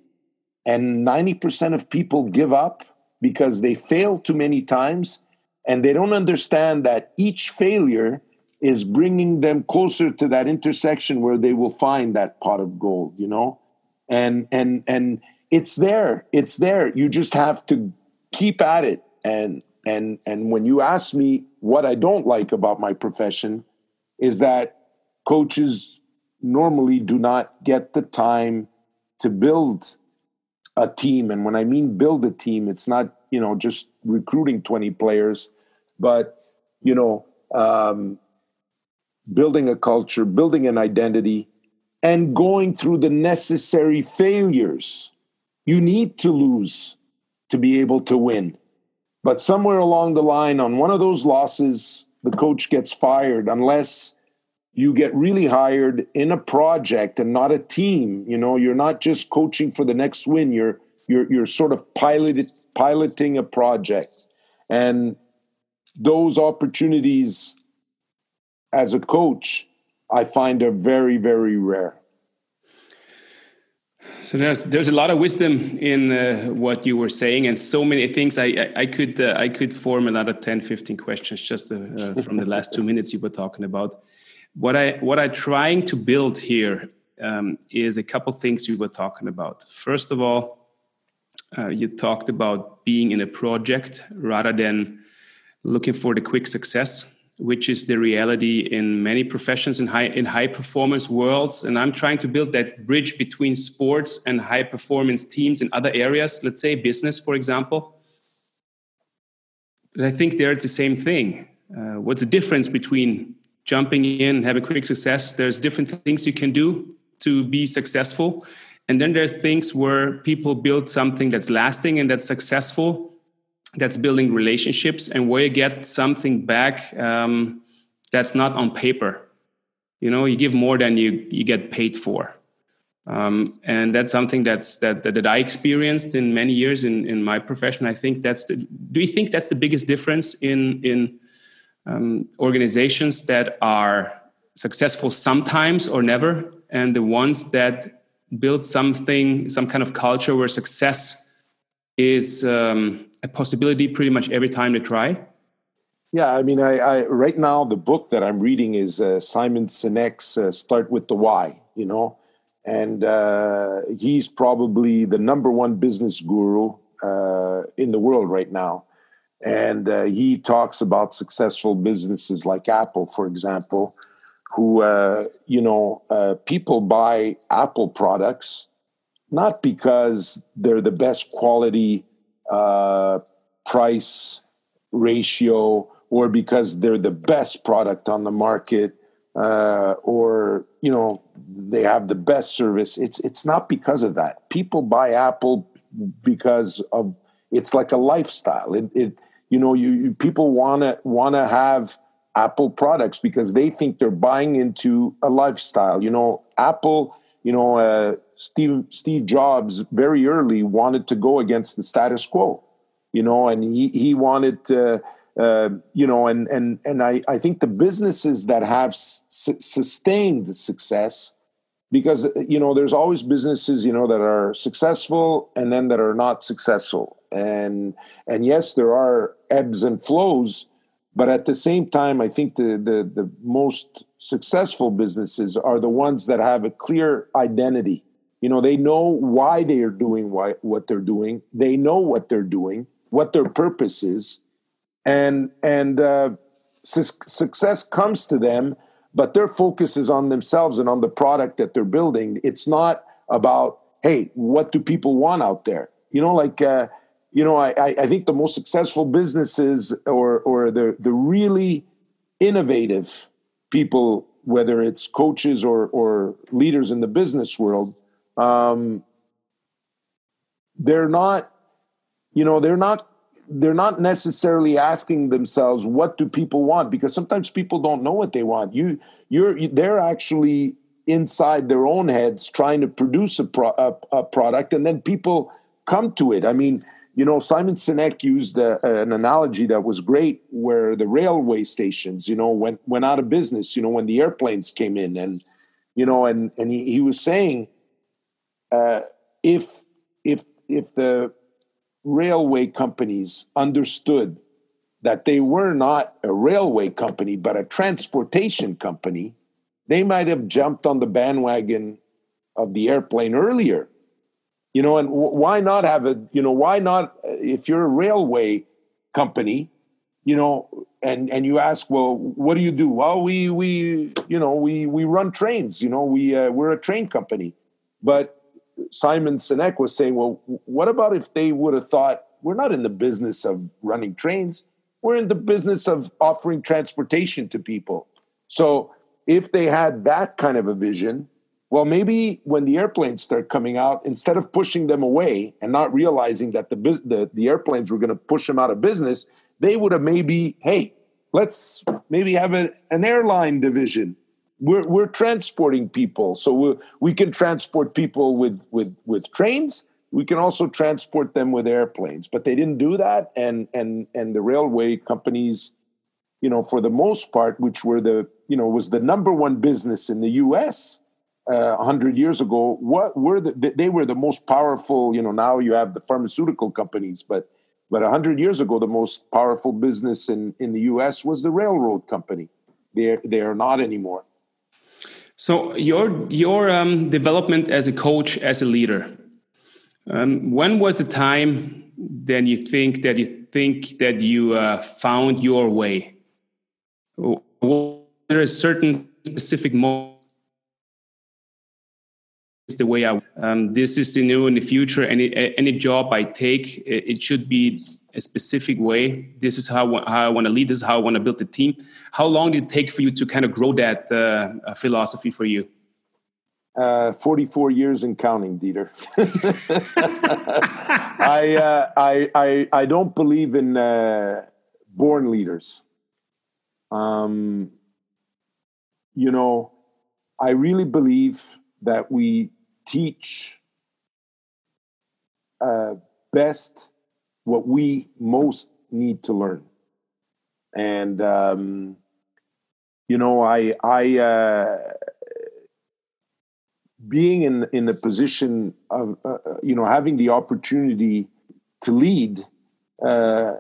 And 90% of people give up because they fail too many times. And they don't understand that each failure is bringing them closer to that intersection where they will find that pot of gold you know? And and and it's there it's there. You just have to keep at it. And and and when you ask me what i don't like about my profession is that coaches normally do not get the time to build a team. And when I mean build a team, it's not, you know, just recruiting 20 players, but, you know, um, building a culture, building an identity, and going through the necessary failures. You need to lose to be able to win. But somewhere along the line, on one of those losses, the coach gets fired unless you get really hired in a project and not a team. You know you're not just coaching for the next win. You're you're you're sort of piloted piloting a project. And those opportunities as a coach i find are very very rare. So there's there's a lot of wisdom in uh, what you were saying and so many things. I i, I could uh, i could form another 10 15 questions just uh, uh from the last two minutes you were talking about what I what I'm trying to build here um, is a couple things you were talking about. First of all, uh, you talked about being in a project rather than looking for the quick success, which is the reality in many professions in high in high performance worlds. And I'm trying to build that bridge between sports and high performance teams in other areas. Let's say business, for example. But I think there it's the same thing. Uh, what's the difference between jumping in, and having quick success. There's different things you can do to be successful. And then there's things where people build something that's lasting and that's successful, that's building relationships, and where you get something back um, that's not on paper. You know, you give more than you you get paid for. Um, and that's something that's that, that, that I experienced in many years in, in my profession. I think that's the. Do you think that's the biggest difference in in um, organizations that are successful sometimes or never, and the ones that build something, some kind of culture where success is um, a possibility pretty much every time they try? Yeah, I mean, I, I right now the book that I'm reading is uh, Simon Sinek's uh, "Start with the Why." You know, and uh, he's probably the number one business guru uh, in the world right now. And uh, he talks about successful businesses like Apple, for example, who, uh, you know, uh, people buy Apple products not because they're the best quality uh, price ratio or because they're the best product on the market uh, or, you know, they have the best service. It's, it's not because of that. People buy Apple because of it's like a lifestyle. It, it you know you, you people want to want to have apple products because they think they're buying into a lifestyle. You know apple you know uh, steve steve jobs very early wanted to go against the status quo you know and he, he wanted to uh, you know, and and and I I think the businesses that have sustained success, because you know, there's always businesses you know that are successful and then that are not successful, and and yes, there are ebbs and flows, but at the same time, I think the the the most successful businesses are the ones that have a clear identity. You know, they know why they are doing why, what they're doing. They know what they're doing, what their purpose is and and uh, su- success comes to them but their focus is on themselves and on the product that they're building it's not about hey what do people want out there you know like uh, you know I, I think the most successful businesses or or the the really innovative people whether it's coaches or or leaders in the business world um, they're not you know they're not they're not necessarily asking themselves what do people want? Because sometimes people don't know what they want. You you're they're actually inside their own heads trying to produce a, pro, a, a product and then people come to it. I mean you know simon sinek used a, an analogy that was great where the railway stations you know went went out of business you know when the airplanes came in and you know and and he, he was saying uh, if if if the railway companies understood that they were not a railway company, but a transportation company, they might have jumped on the bandwagon of the airplane earlier. You know, and w- why not have a, you know, why not, if you're a railway company, you know, and, and you ask, well, what do you do? Well, we, we, you know, we, we run trains, you know, we, uh, we're a train company. But Simon Sinek was saying, well, what about if they would have thought, we're not in the business of running trains, we're in the business of offering transportation to people. So if they had that kind of a vision, well, maybe when the airplanes start coming out, instead of pushing them away and not realizing that the the, the airplanes were going to push them out of business, they would have maybe, hey, let's maybe have a, an airline division we're we're transporting people, so we we can transport people with with with trains. We can also transport them with airplanes, but they didn't do that, and and and the railway companies, you know, for the most part, which were the you know was the number one business in the U.S. Uh, 100 years ago what were the they were the most powerful you know now you have the pharmaceutical companies but but 100 years ago the most powerful business in in the US was the railroad company they they are not anymore so your your um, development as a coach, as a leader, um, when was the time then you think that you think that you uh, found your way? Was there a certain specific moment? The way I um, this is the new in the future. Any any job I take, it should be a specific way. This is how, how I want to lead. This is how I want to build the team. How long did it take for you to kind of grow that uh, philosophy for you? Uh, 44 years and counting, Dieter. I, uh, I, I, I don't believe in uh, born leaders. Um, you know, I really believe that we teach uh, best what we most need to learn. And um, you know, I I uh, being in in a position of uh, uh, you know having the opportunity to lead uh,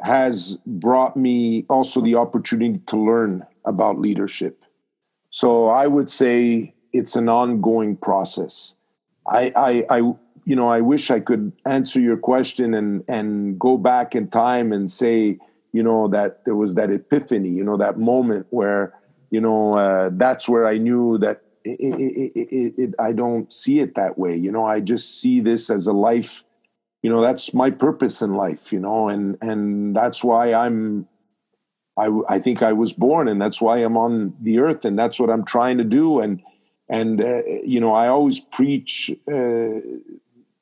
has brought me also the opportunity to learn about leadership. So I would say it's an ongoing process. I I, I you know, I wish I could answer your question and and go back in time and say, you know, that there was that epiphany, you know, that moment where, you know, uh, that's where I knew that it, it, it, I don't see it that way. You know, I just see this as a life. You know, that's my purpose in life. You know, and and that's why I'm. I I think I was born, and that's why I'm on the earth, and that's what I'm trying to do. And and uh, you know, I always preach. Uh,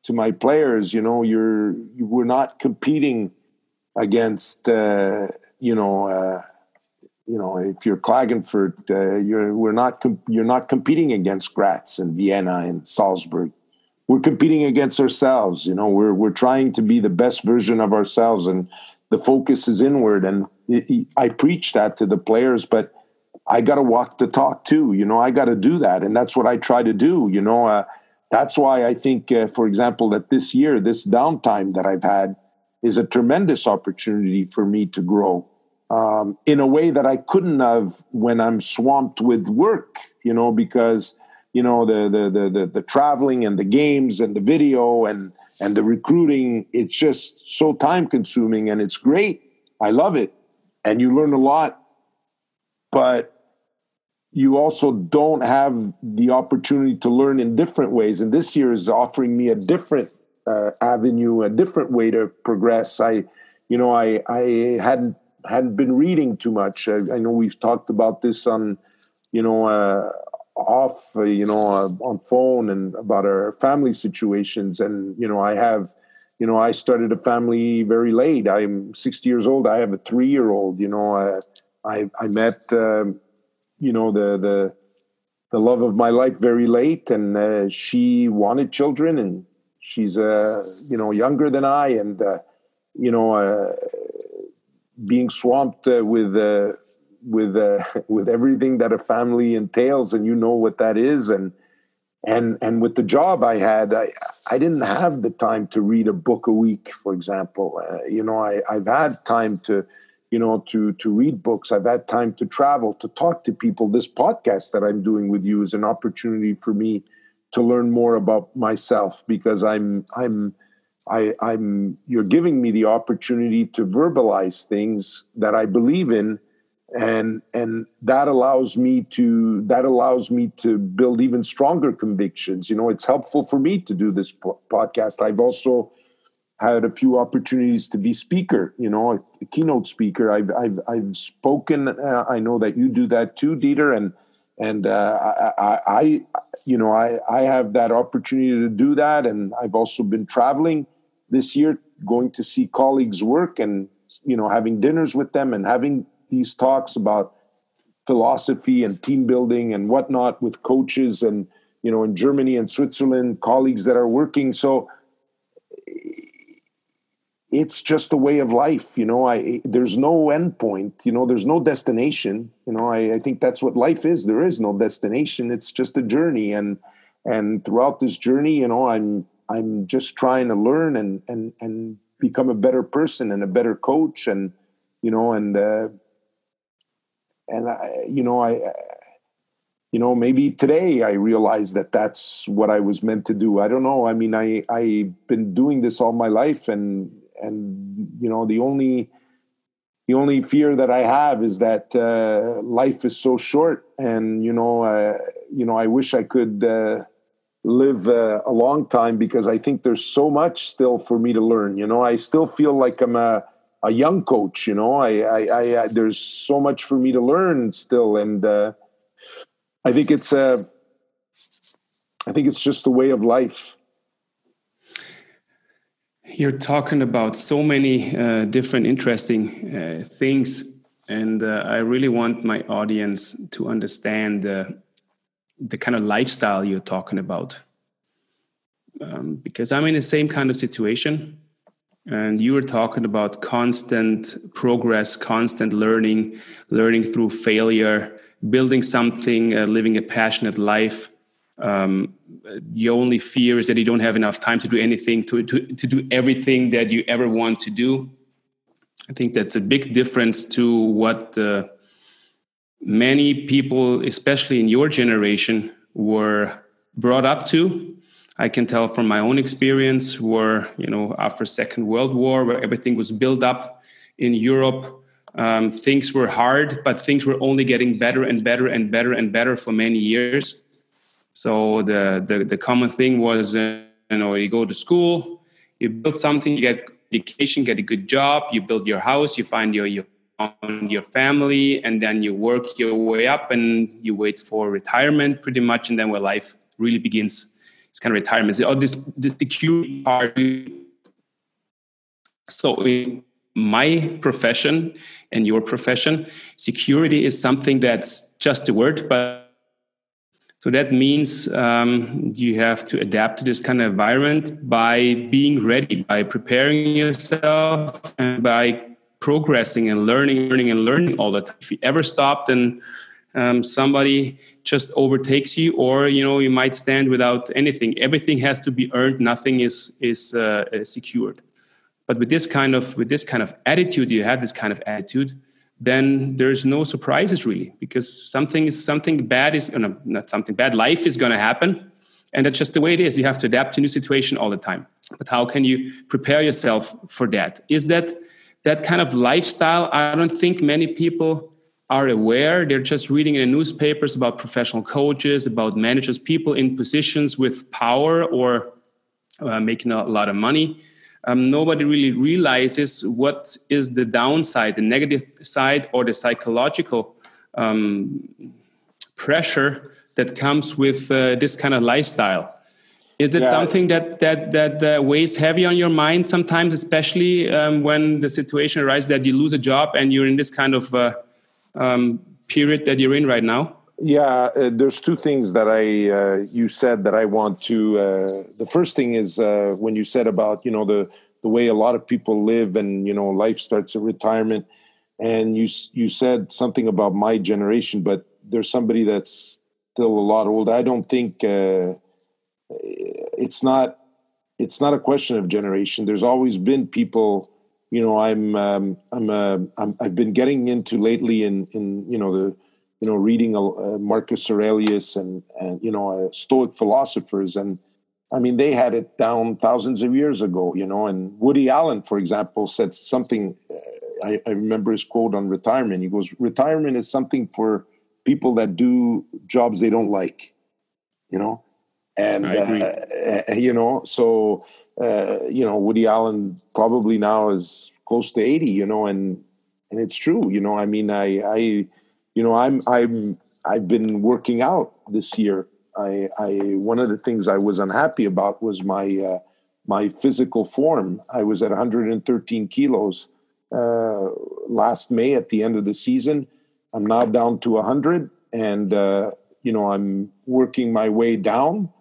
to my players, you know, you're we're not competing against, uh, you know, uh, you know, if you're Klagenfurt, uh, you're we're not you're not competing against Graz and Vienna and Salzburg. We're competing against ourselves. You know, we're we're trying to be the best version of ourselves and the focus is inward. And I preach that to the players, but I got to walk the talk too. You know, I got to do that. And that's what I try to do. You know, uh, that's why I think, uh, for example, that this year, this downtime that I've had is a tremendous opportunity for me to grow um, in a way that I couldn't have when I'm swamped with work, you know, because you know the, the the the the, traveling and the games and the video and and the recruiting it's just so time consuming and it's great i love it and you learn a lot but you also don't have the opportunity to learn in different ways and this year is offering me a different uh, avenue a different way to progress i you know i i hadn't hadn't been reading too much. I, I know we've talked about this on, you know, uh, off, uh, you know, uh, on phone and about our family situations. And you know, I have, you know, I started a family very late. I'm 60 years old. I have a three year old. You know, I I, I met, um, you know, the the the love of my life very late, and uh, she wanted children, and she's uh, you know younger than I, and uh, you know uh, being swamped uh, with uh, with with everything that a family entails, and you know what that is, and and and with the job I had, I I didn't have the time to read a book a week, for example. You know, I I've had time to you know to to read books i've had time to travel to talk to people this podcast that i'm doing with you is an opportunity for me to learn more about myself because i'm i'm I, I'm you're giving me the opportunity to verbalize things that I believe in, and and that allows me to that allows me to build even stronger convictions. You know, it's helpful for me to do this po- podcast. I've also had a few opportunities to be speaker. You know, a, a keynote speaker. I've I've I've spoken. Uh, I know that you do that too, Dieter, and and uh, I, I, you know, I I have that opportunity to do that, and I've also been traveling this year going to see colleagues work and you know having dinners with them and having these talks about philosophy and team building and whatnot with coaches and you know in Germany and Switzerland colleagues that are working so it's just a way of life you know i there's no end point you know there's no destination you know I, I think that's what life is there is no destination it's just a journey and and throughout this journey you know i'm I'm just trying to learn and and and become a better person and a better coach and you know and uh, and I you know I you know maybe today I realized that that's what I was meant to do. I don't know. I mean I I've been doing this all my life and and you know the only the only fear that I have is that uh, life is so short and you know uh, you know I wish I could uh, live uh, a long time because I think there's so much still for me to learn. You know, I still feel like I'm a, a young coach. You know, I, I, I, I there's so much for me to learn still, and uh, I think it's uh, I think it's just the way of life. You're talking about so many uh, different interesting uh, things, and uh, I really want my audience to understand the kind of lifestyle you're talking about. Um, because I'm in the same kind of situation. And you were talking about constant progress, constant learning, learning through failure, building something, uh, living a passionate life. Um, the only fear is that you don't have enough time to do anything, to, to, to do everything that you ever want to do. I think that's a big difference to what the many people, especially in your generation, were brought up to. I can tell from my own experience, where you know after Second World War, where everything was built up in Europe, um, things were hard, but things were only getting better and better and better and better for many years. So the the, the common thing was, uh, you know, you go to school, you build something, you get education, get a good job, you build your house, you find your your your family and then you work your way up and you wait for retirement pretty much and then where life really begins. It's kind of retirement. So, oh, this this security part so in my profession and your profession security is something that's just a word but so that means um, you have to adapt to this kind of environment by being ready by preparing yourself and by progressing and learning, learning and learning all the time. If you ever stop, then um, somebody just overtakes you, or you know you might stand without anything. Everything has to be earned. Nothing is is uh, secured. But with this kind of with this kind of attitude, you have this kind of attitude, then there's no surprises really, because something is something bad is no, not something bad. Life is going to happen, and that's just the way it is. You have to adapt to new situation all the time. But how can you prepare yourself for that? Is that that kind of lifestyle? I don't think many people are aware. They're just reading in the newspapers about professional coaches, about managers, people in positions with power or uh, making a lot of money. Um, nobody really realizes what is the downside, the negative side, or the psychological um, pressure that comes with uh, this kind of lifestyle. Is it yeah. something that that that uh, weighs heavy on your mind sometimes, especially um, when the situation arises that you lose a job and you're in this kind of uh, um, period that you're in right now? Yeah, uh, there's two things that I uh, you said that I want to. Uh, the first thing is uh, when you said about you know the the way a lot of people live and you know life starts at retirement, and you you said something about my generation, but there's somebody that's still a lot older. I don't think uh, it's not it's not a question of generation. There's always been people you know i'm um, i'm uh, I'm i've been getting into lately in in you know the you know reading uh, marcus aurelius and and you know uh, stoic philosophers and i mean they had it down thousands of years ago you know and woody allen for example said something uh, I, I remember his quote on retirement. He goes retirement is something for people that do jobs they don't like you know? And uh, uh, you know so uh, you know, Woody Allen probably now is close to 80, you know, and, and it's true, you know, I mean, I, I, you know, I'm, I'm, I've been working out this year. I, I, one of the things I was unhappy about was my, uh, my physical form. I was at 113 kilos uh, last May at the end of the season. I'm now down to 100, and uh, you know I'm working my way down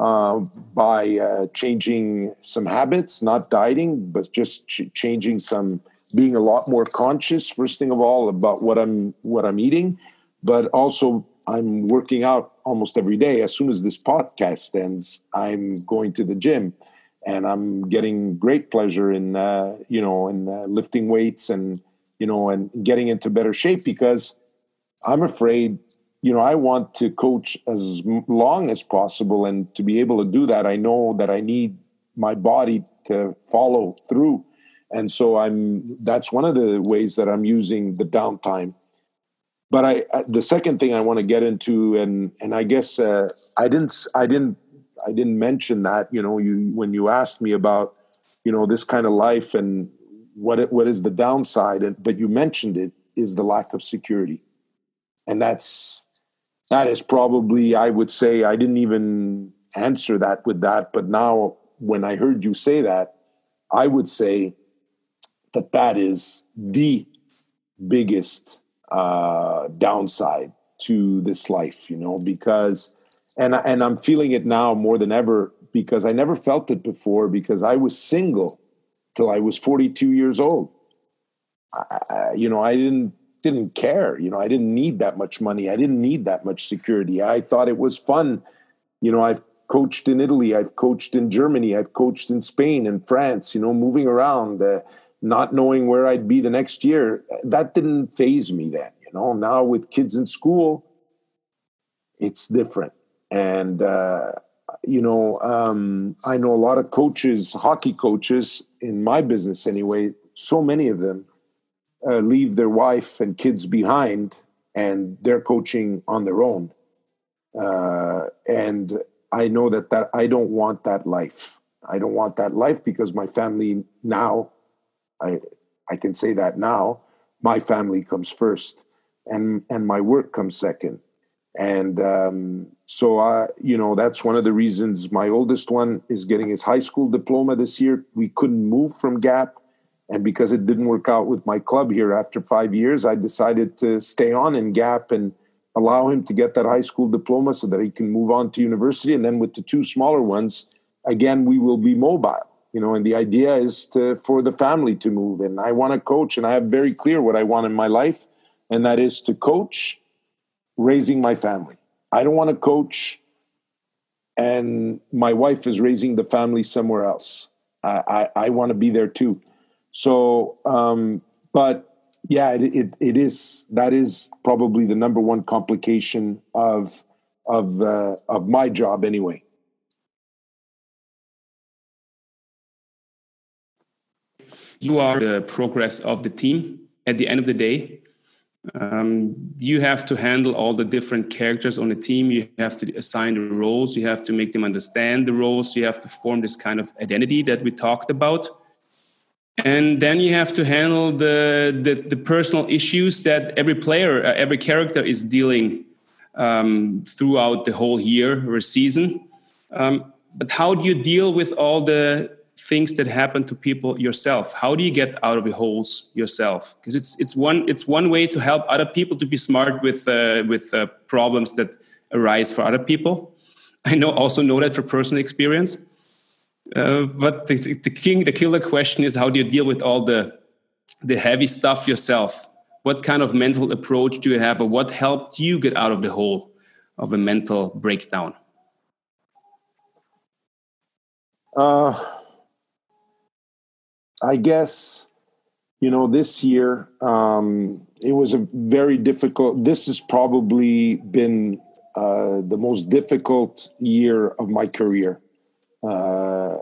uh, by uh, changing some habits, not dieting, but just ch- changing some, being a lot more conscious. First thing of all, about what I'm what I'm eating, but also I'm working out almost every day. As soon as this podcast ends, I'm going to the gym, and I'm getting great pleasure in uh, you know in uh, lifting weights and you know and getting into better shape because I'm afraid you know, I want to coach as long as possible. And to be able to do that, I know that I need my body to follow through. And so I'm, that's one of the ways that I'm using the downtime. But I, the second thing I want to get into, and, and I guess uh, I didn't, I didn't, I didn't mention that, you know, you, when you asked me about, you know, this kind of life and what, it, what is the downside, and, but you mentioned it is the lack of security. And that's, that is probably i would say i didn't even answer that with that but now when i heard you say that i would say that that is the biggest uh, downside to this life you know because and and i'm feeling it now more than ever because i never felt it before because i was single till i was 42 years old I, you know i didn't didn't care. You know, I didn't need that much money. I didn't need that much security. I thought it was fun. You know, I've coached in Italy, I've coached in Germany, I've coached in Spain and France, you know, moving around, uh, not knowing where I'd be the next year. That didn't faze me then, you know. Now with kids in school, it's different. And, uh, you know, um, I know a lot of coaches, hockey coaches in my business anyway, so many of them uh, leave their wife and kids behind and they're coaching on their own. Uh, and I know that, that I don't want that life. I don't want that life because my family now, I, I can say that now, my family comes first and, and my work comes second. And um, so, I, you know, that's one of the reasons my oldest one is getting his high school diploma this year. We couldn't move from Gap and because it didn't work out with my club here after five years, I decided to stay on in Gap and allow him to get that high school diploma so that he can move on to university. And then with the two smaller ones, again, we will be mobile. You know, and the idea is to for the family to move. And I want to coach, and I have very clear what I want in my life, and that is to coach raising my family. I don't want to coach and my wife is raising the family somewhere else. I, I, I want to be there too. So, um, but yeah, it, it, it is, that is probably the number one complication of, of, uh, of my job anyway. You are the progress of the team at the end of the day. Um, you have to handle all the different characters on the team. You have to assign the roles. You have to make them understand the roles. You have to form this kind of identity that we talked about. And then you have to handle the, the, the personal issues that every player, uh, every character is dealing um, throughout the whole year or season. Um, but how do you deal with all the things that happen to people yourself. How do you get out of the holes yourself? Because it's it's one it's one way to help other people to be smart with uh, with uh, problems that arise for other people. I know also know that for personal experience. Uh, but the, the king the killer question is how do you deal with all the the heavy stuff yourself? What kind of mental approach do you have or what helped you get out of the hole of a mental breakdown? Uh I guess, you know, this year um, it was a very difficult. This has probably been uh, the most difficult year of my career. Uh,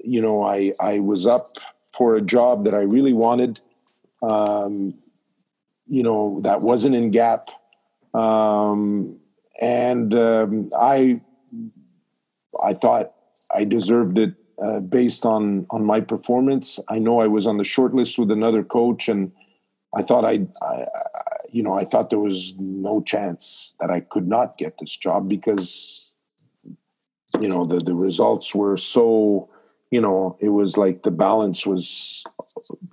you know, I I was up for a job that I really wanted. Um, you know, that wasn't in Gap, um, and um, I I thought I deserved it uh, based on on my performance. I know I was on the short list with another coach, and I thought I, I, you know, I thought there was no chance that I could not get this job because, you know, the the results were so, you know, it was like the balance was,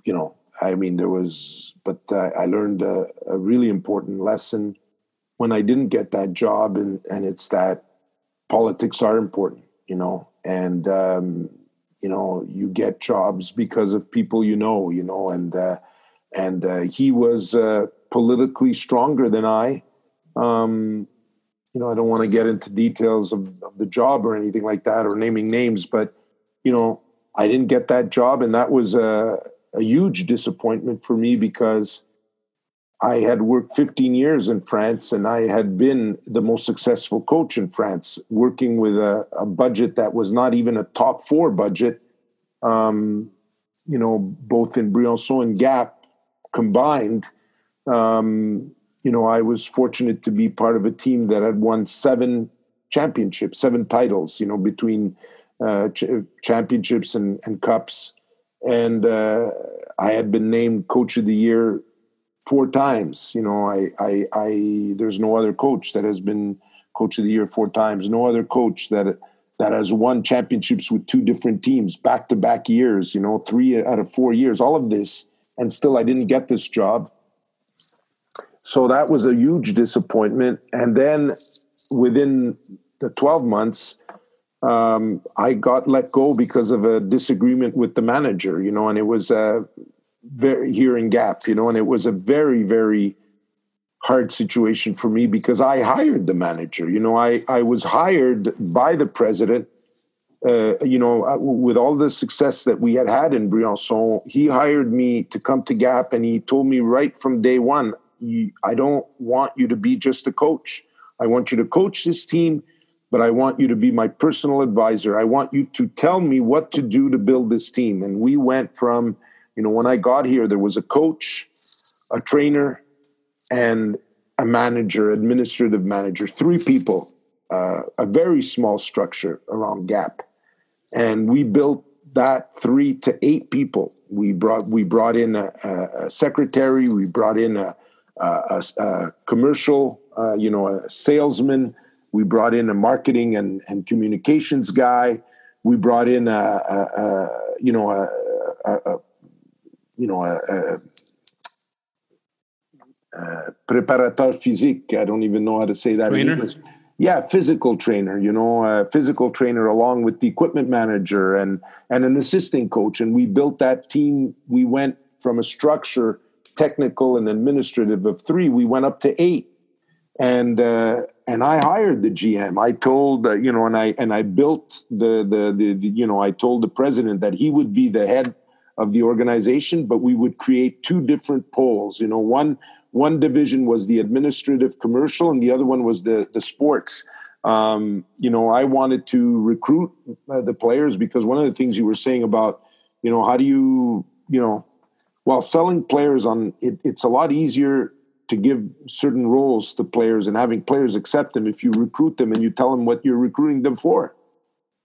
you know, I mean, there was, but uh, I learned a, a really important lesson when I didn't get that job, and and it's that politics are important, you know, and um, you know you get jobs because of people you know you know and uh, and uh, he was uh, politically stronger than I. Um, you know I don't want to get into details of, of, the job or anything like that or naming names but you know I didn't get that job and that was a, a huge disappointment for me because I had worked 15 years in France and I had been the most successful coach in France, working with a, a budget that was not even a top four budget, um, you know, both in Briançon and Gap combined. Um, you know, I was fortunate to be part of a team that had won seven championships, seven titles, you know, between uh, ch- championships and, and cups. And uh, I had been named coach of the year four times. You know, I, I, I, there's no other coach that has been coach of the year four times. No other coach that that has won championships with two different teams back to back years. You know, three out of four years. All of this, and still I didn't get this job. So that was a huge disappointment. And then within the 12 months, um, I got let go because of a disagreement with the manager, you know, and it was uh, very here in Gap, you know, and it was a very, very hard situation for me because I hired the manager. You know, I I was hired by the president. Uh, you know, uh, with all the success that we had had in Briançon, he hired me to come to Gap, and he told me right from day one, "I don't want you to be just a coach. I want you to coach this team." But I want you to be my personal advisor. I want you to tell me what to do to build this team. And we went from you know, when I got here, there was a coach, a trainer, and a manager, administrative manager, three people, uh, a very small structure around Gap, and we built that three to eight people. We brought we brought in a, a secretary, we brought in a, a, a commercial, uh, you know, a salesman. We brought in a marketing and, and communications guy. We brought in a, you know a, you know, a, a, a preparateur physique. I don't even know how to say that trainer. in English. yeah, physical trainer, you know, a physical trainer along with the equipment manager and and an assistant coach, and we built that team. We went from a structure, technical and administrative of three, we went up to eight, and uh, and I hired the GM. I told uh, you know, and I and I built the, the the the you know, I told the president that he would be the head of the organization, but we would create two different poles. You know, one one division was the administrative commercial and the other one was the the sports um, you know i wanted to recruit uh, the players because one of the things you were saying about you know how do you you know while selling players on it, it's a lot easier to give certain roles to players and having players accept them if you recruit them and you tell them what you're recruiting them for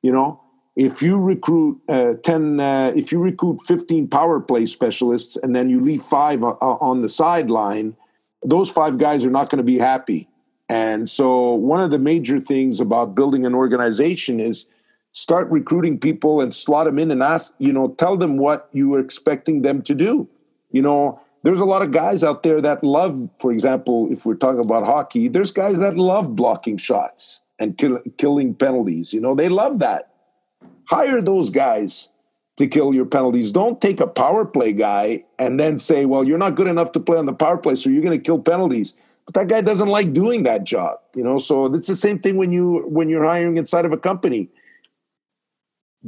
you know if you recruit uh, 10 uh, if you recruit 15 power play specialists and then you leave five uh, on the sideline those five guys are not going to be happy. And so one of the major things about building an organization is start recruiting people and slot them in and ask you know tell them what you are expecting them to do. You know there's a lot of guys out there that love for example if we're talking about hockey there's guys that love blocking shots and kill, killing penalties you know they love that Hire those guys to kill your penalties. Don't take a power play guy and then say, well, you're not good enough to play on the power play, so you're going to kill penalties. But that guy doesn't like doing that job, you know. So it's the same thing when you when you're hiring inside of a company.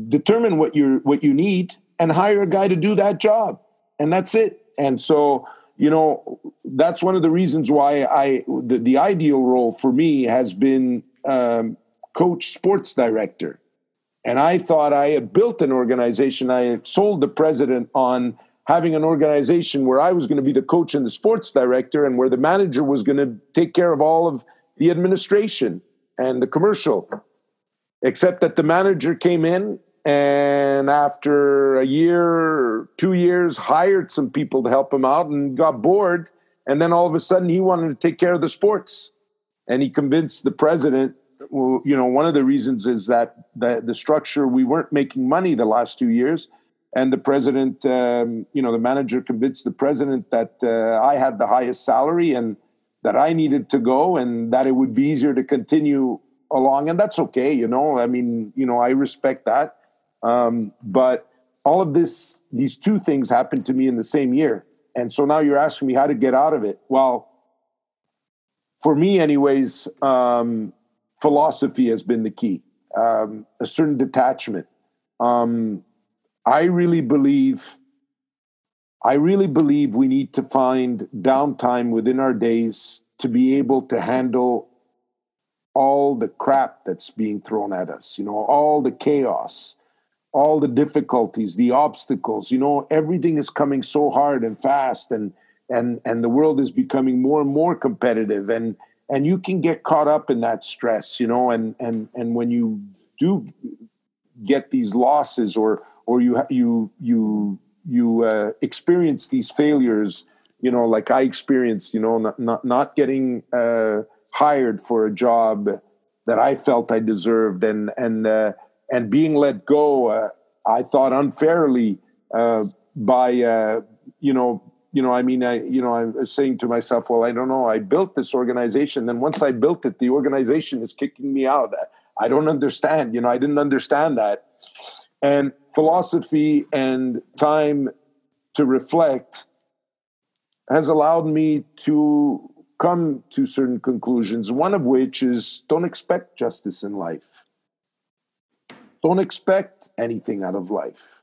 Determine what you what you need and hire a guy to do that job, and that's it. And so you know that's one of the reasons why I the, the ideal role for me has been um, coach sports director and I thought I had built an organization. I had sold the president on having an organization where I was going to be the coach and the sports director, and where the manager was going to take care of all of the administration and the commercial. Except that the manager came in and after a year, two years, hired some people to help him out and got bored. And then all of a sudden, he wanted to take care of the sports. And he convinced the president you know, one of the reasons is that the, the structure, we weren't making money the last two years. And the president, um, you know, the manager convinced the president that uh, I had the highest salary and that I needed to go and that it would be easier to continue along. And that's okay, you know, I mean, you know, I respect that. Um, but all of this, these two things happened to me in the same year. And so now you're asking me how to get out of it. Well, for me, anyways, um, philosophy has been the key, um, a certain detachment. Um, I really believe. I really believe we need to find downtime within our days to be able to handle all the crap that's being thrown at us, you know, all the chaos, all the difficulties, the obstacles, you know, everything is coming so hard and fast and and and the world is becoming more and more competitive and and you can get caught up in that stress you know and and and when you do get these losses or or you you you you uh, experience these failures you know like i experienced you know not not, not getting uh, hired for a job that i felt i deserved and and uh, and being let go uh, i thought unfairly uh, by uh, you know you know, I mean, I, you know, I'm saying to myself, well, I don't know. I built this organization. And once I built it, the organization is kicking me out. I don't understand. You know, I didn't understand that. And philosophy and time to reflect has allowed me to come to certain conclusions, one of which is don't expect justice in life. Don't expect anything out of life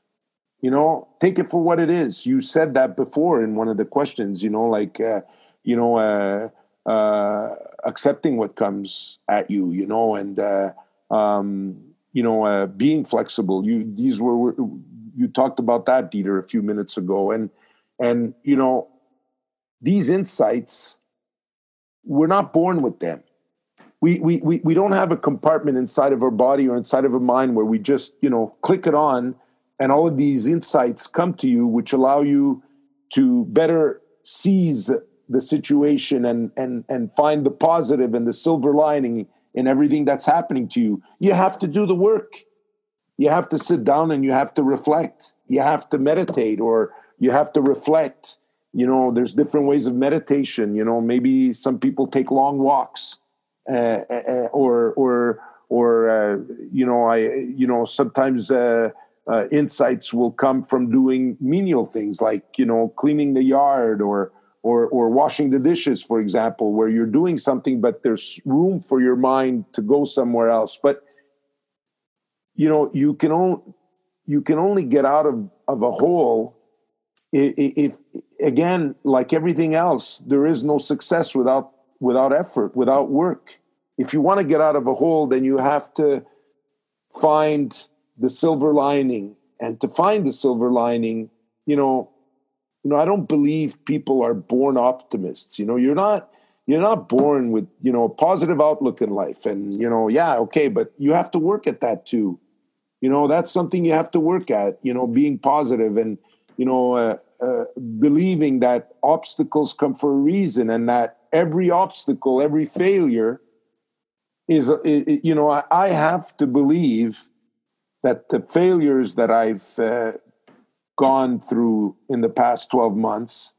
you know take it for what it is. You said that before in one of the questions you know like uh, you know uh, uh, accepting what comes at you you know and uh, um, you know uh, being flexible. You these were you talked about that Dieter a few minutes ago. And and you know these insights we're not born with them. We, we, we, we don't have a compartment inside of our body or inside of our mind where we just you know click it on and all of these insights come to you which allow you to better seize the situation and and and find the positive and the silver lining in everything that's happening to you. You have to do the work. You have to sit down and you have to reflect. You have to meditate or you have to reflect. You know there's different ways of meditation. You know maybe some people take long walks uh, uh, or or or uh, you know I you know sometimes uh, insights will come from doing menial things like you know cleaning the yard or or or washing the dishes, for example, where you're doing something but there's room for your mind to go somewhere else. But you know you can only you can only get out of of a hole if, if again like everything else there is no success without without effort without work if you want to get out of a hole then you have to find the silver lining. And to find the silver lining you know you know i don't believe people are born optimists. You know you're not you're not born with you know a positive outlook in life. And you know yeah okay but you have to work at that too. You know that's something you have to work at you know being positive and you know uh, uh, believing that obstacles come for a reason and that every obstacle every failure is, you know I, have to believe that the failures that i've uh, gone through in the past 12 months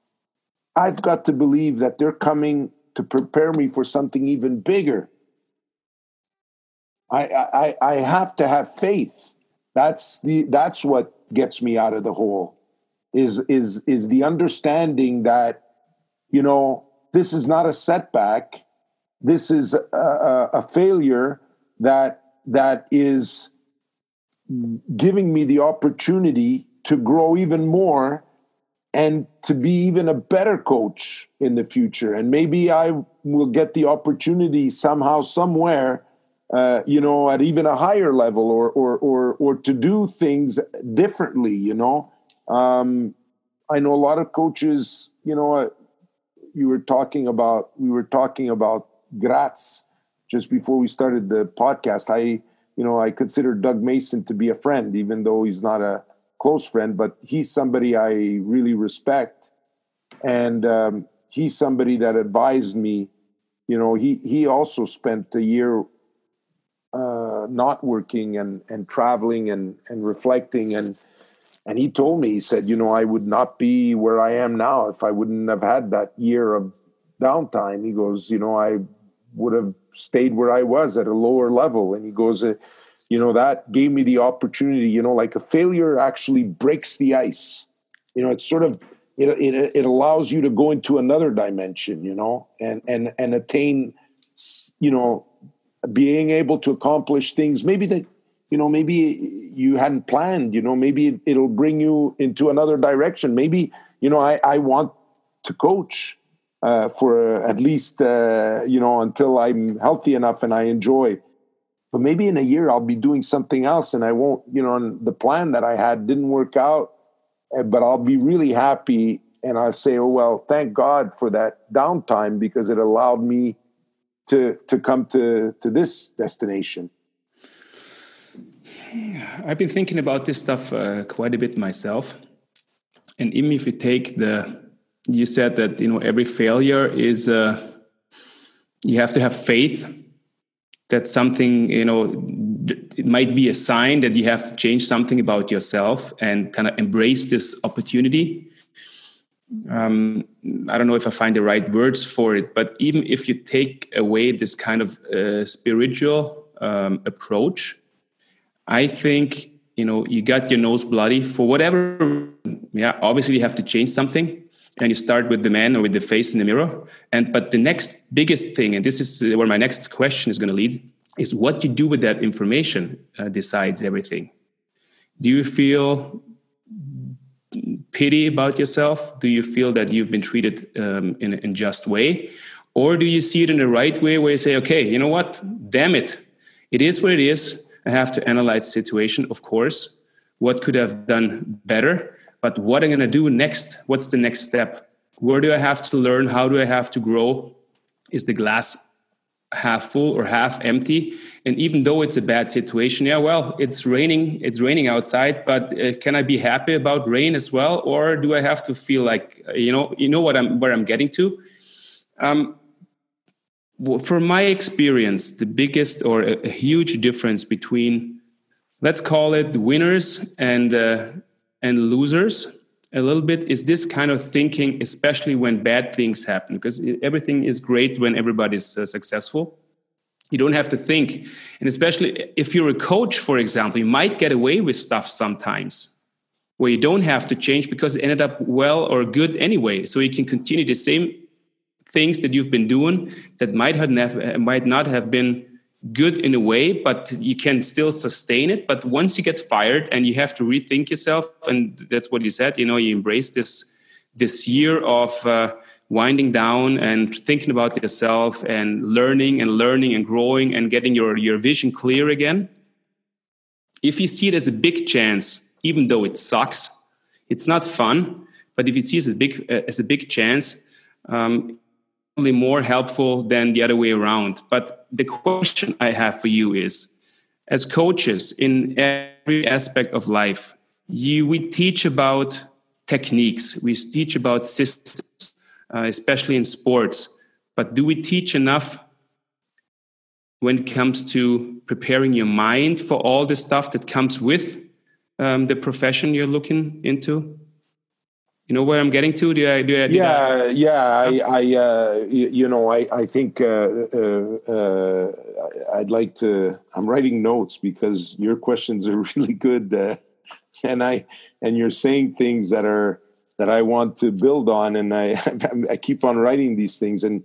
i've got to believe that they're coming to prepare me for something even bigger I, I, I have to have faith. That's the that's what gets me out of the hole. Is is is the understanding that you know this is not a setback. This is a, a, a failure that that is giving me the opportunity to grow even more and to be even a better coach in the future. And maybe I will get the opportunity somehow, somewhere uh, you know, at even a higher level, or or or or to do things differently. You know, um, I know a lot of coaches. You know, uh, you were talking about we were talking about Graz just before we started the podcast. I you know I consider Doug Mason to be a friend, even though he's not a close friend, but he's somebody I really respect, and um, he's somebody that advised me. You know, he he also spent a year uh, not working and and traveling and and reflecting and and he told me he said you know I would not be where I am now if I wouldn't have had that year of downtime. He goes, you know, I would have stayed where I was at a lower level. And he goes, uh, you know, that gave me the opportunity. You know, like a failure actually breaks the ice. You know, it's sort of it, it, it allows you to go into another dimension. You know, and and and attain you know being able to accomplish things maybe that you know maybe you hadn't planned you know maybe it, will bring you into another direction maybe you know i, I want to coach uh, for at least uh, you know until i'm healthy enough and i enjoy but maybe in a year i'll be doing something else and i won't you know the plan that i had didn't work out uh, but i'll be really happy and i'll say oh well thank god for that downtime because it allowed me to to come to to this destination? I've been thinking about this stuff uh, quite a bit myself, and even if you take the, you said that you know every failure is uh, you have to have faith that something you know it might be a sign that you have to change something about yourself and kind of embrace this opportunity um, I don't know if I find the right words for it, but even if you take away this kind of uh, spiritual um, approach, I think you know you got your nose bloody for whatever. Yeah, obviously you have to change something, and you start with the man or with the face in the mirror. And but the next biggest thing, and this is where my next question is going to lead, is what you do with that information uh, decides everything. Do you feel pity about yourself? Do you feel that you've been treated um, in an unjust way? Or do you see it in the right way where you say, okay, you know what? Damn it. It is what it is. I have to analyze the situation, of course. What could I have done better? But what I'm going to do next? What's the next step? Where do I have to learn? How do I have to grow? Is the glass half full or half empty and even though it's a bad situation yeah well it's raining it's raining outside but uh, can i be happy about rain as well or do i have to feel like uh, you know you know what i'm where i'm getting to um, from my experience the biggest or a, a, huge difference between let's call it the winners and uh, and losers a little bit is this kind of thinking, especially when bad things happen, because everything is great when everybody's uh, successful. You don't have to think. And especially if you're a coach, for example, you might get away with stuff sometimes where you don't have to change because it ended up well or good anyway. So you can continue the same things that you've been doing that might have might not have been good in a way, but you can still sustain it. But once you get fired and you have to rethink yourself, and that's what you said, you know, you embrace this this year of uh, winding down and thinking about yourself and learning and learning and growing and getting your your vision clear again. If you see it as a big chance, even though it sucks, it's not fun. But if you see it as a big uh, as a big chance, um, more helpful than the other way around. But the question I have for you is as coaches in every aspect of life, you, we teach about techniques, we teach about systems, uh, especially in sports. But do we teach enough when it comes to preparing your mind for all the stuff that comes with um, the profession you're looking into? You know where I'm getting to? Do I, do I, yeah, I, yeah. I, I uh, you know, I, I think uh, uh, uh, I'd like to. I'm writing notes because your questions are really good, uh, and I and you're saying things that are that I want to build on, and I I keep on writing these things, and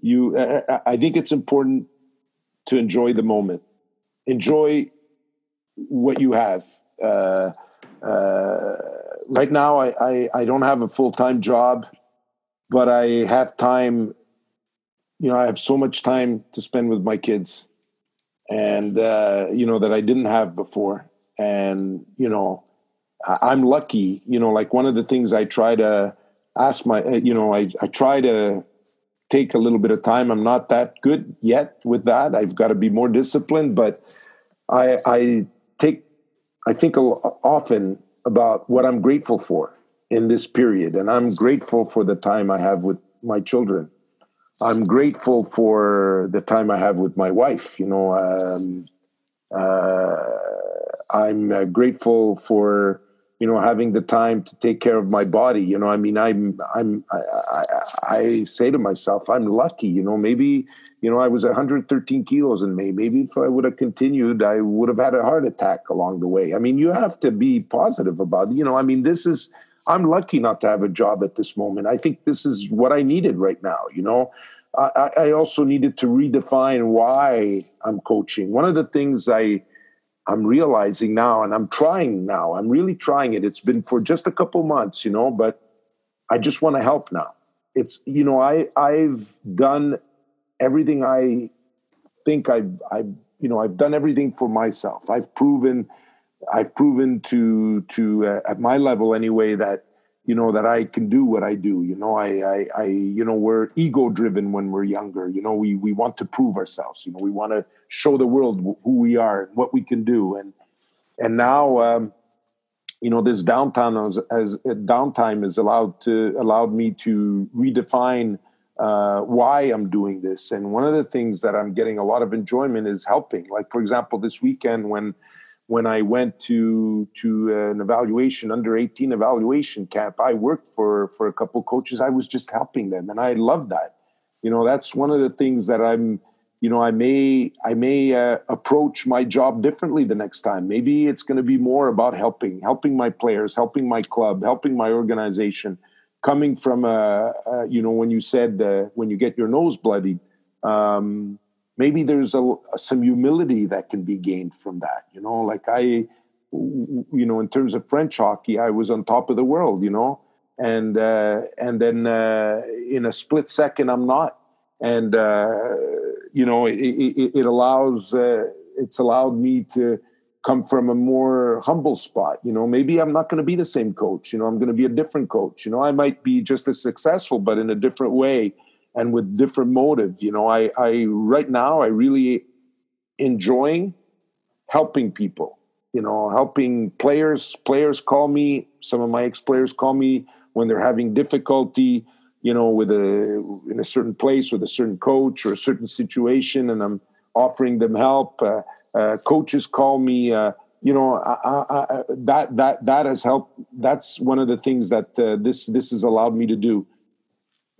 you. I think it's important to enjoy the moment, enjoy what you have. Right now I, I, I don't have a full time job, but I have time. You know, I have so much time to spend with my kids, and uh, you know that I didn't have before. And you know, I, am lucky. You know, like one of the things I try to ask my, uh, you know, I I try to take a little bit of time. I'm not that good yet with that. I've got to be more disciplined, but I I take I think often about what I'm grateful for in this period. And I'm grateful for the time I have with my children. I'm grateful for the time I have with my wife. You know, um, uh, I'm uh, grateful for you know having the time to take care of my body. You know, I mean, I'm I'm I, I, I say to myself, I'm lucky. You know, maybe you know, I was 113 kilos in May. Maybe if I would have continued, I would have had a heart attack along the way. I mean, you have to be positive about. You know, I mean, this is, I'm lucky not to have a job at this moment. I think this is what I needed right now. You know, I, I also needed to redefine why I'm coaching. One of the things I, I'm realizing now, and I'm trying now, I'm really trying it. It's been for just a couple months, you know, but I just want to help now. It's, you know, I, I've done everything I think I've, I've, you know, I've done everything for myself. I've proven, I've proven to, to uh, at my level anyway, that you know that I can do what I do. You know, I, I, I you know, we're ego driven when we're younger. You know, we we want to prove ourselves. You know, we want to show the world who we are and what we can do. And and now, um, you know, this downtime as, as downtime is allowed to allowed me to redefine uh, why I'm doing this. And one of the things that I'm getting a lot of enjoyment is helping. Like for example, this weekend when when I went to to an evaluation under 18 evaluation camp, I worked for for a couple coaches. I was just helping them, and I love that. You know, that's one of the things that I'm. You know, I may I may uh, approach my job differently the next time. Maybe it's going to be more about helping, helping my players, helping my club, helping my organization coming from a, a you know when you said uh, when you get your nose bloodied um, maybe there's a, some humility that can be gained from that you know like i you know in terms of french hockey i was on top of the world you know and uh, and then uh, in a split second i'm not and uh, you know it, it, it allows uh, it's allowed me to come from a more humble spot. You know, maybe I'm not going to be the same coach. You know, I'm going to be a different coach. You know, I might be just as successful, but in a different way and with different motive. You know, I, I right now I really enjoying helping people. You know, helping players. Players call me. Some of my ex players call me when they're having difficulty. You know, with a in a certain place with a certain coach or a certain situation, and I'm offering them help. Uh, uh, coaches call me. Uh, you know, I, I, that that that has helped. That's one of the things that uh, this this has allowed me to do.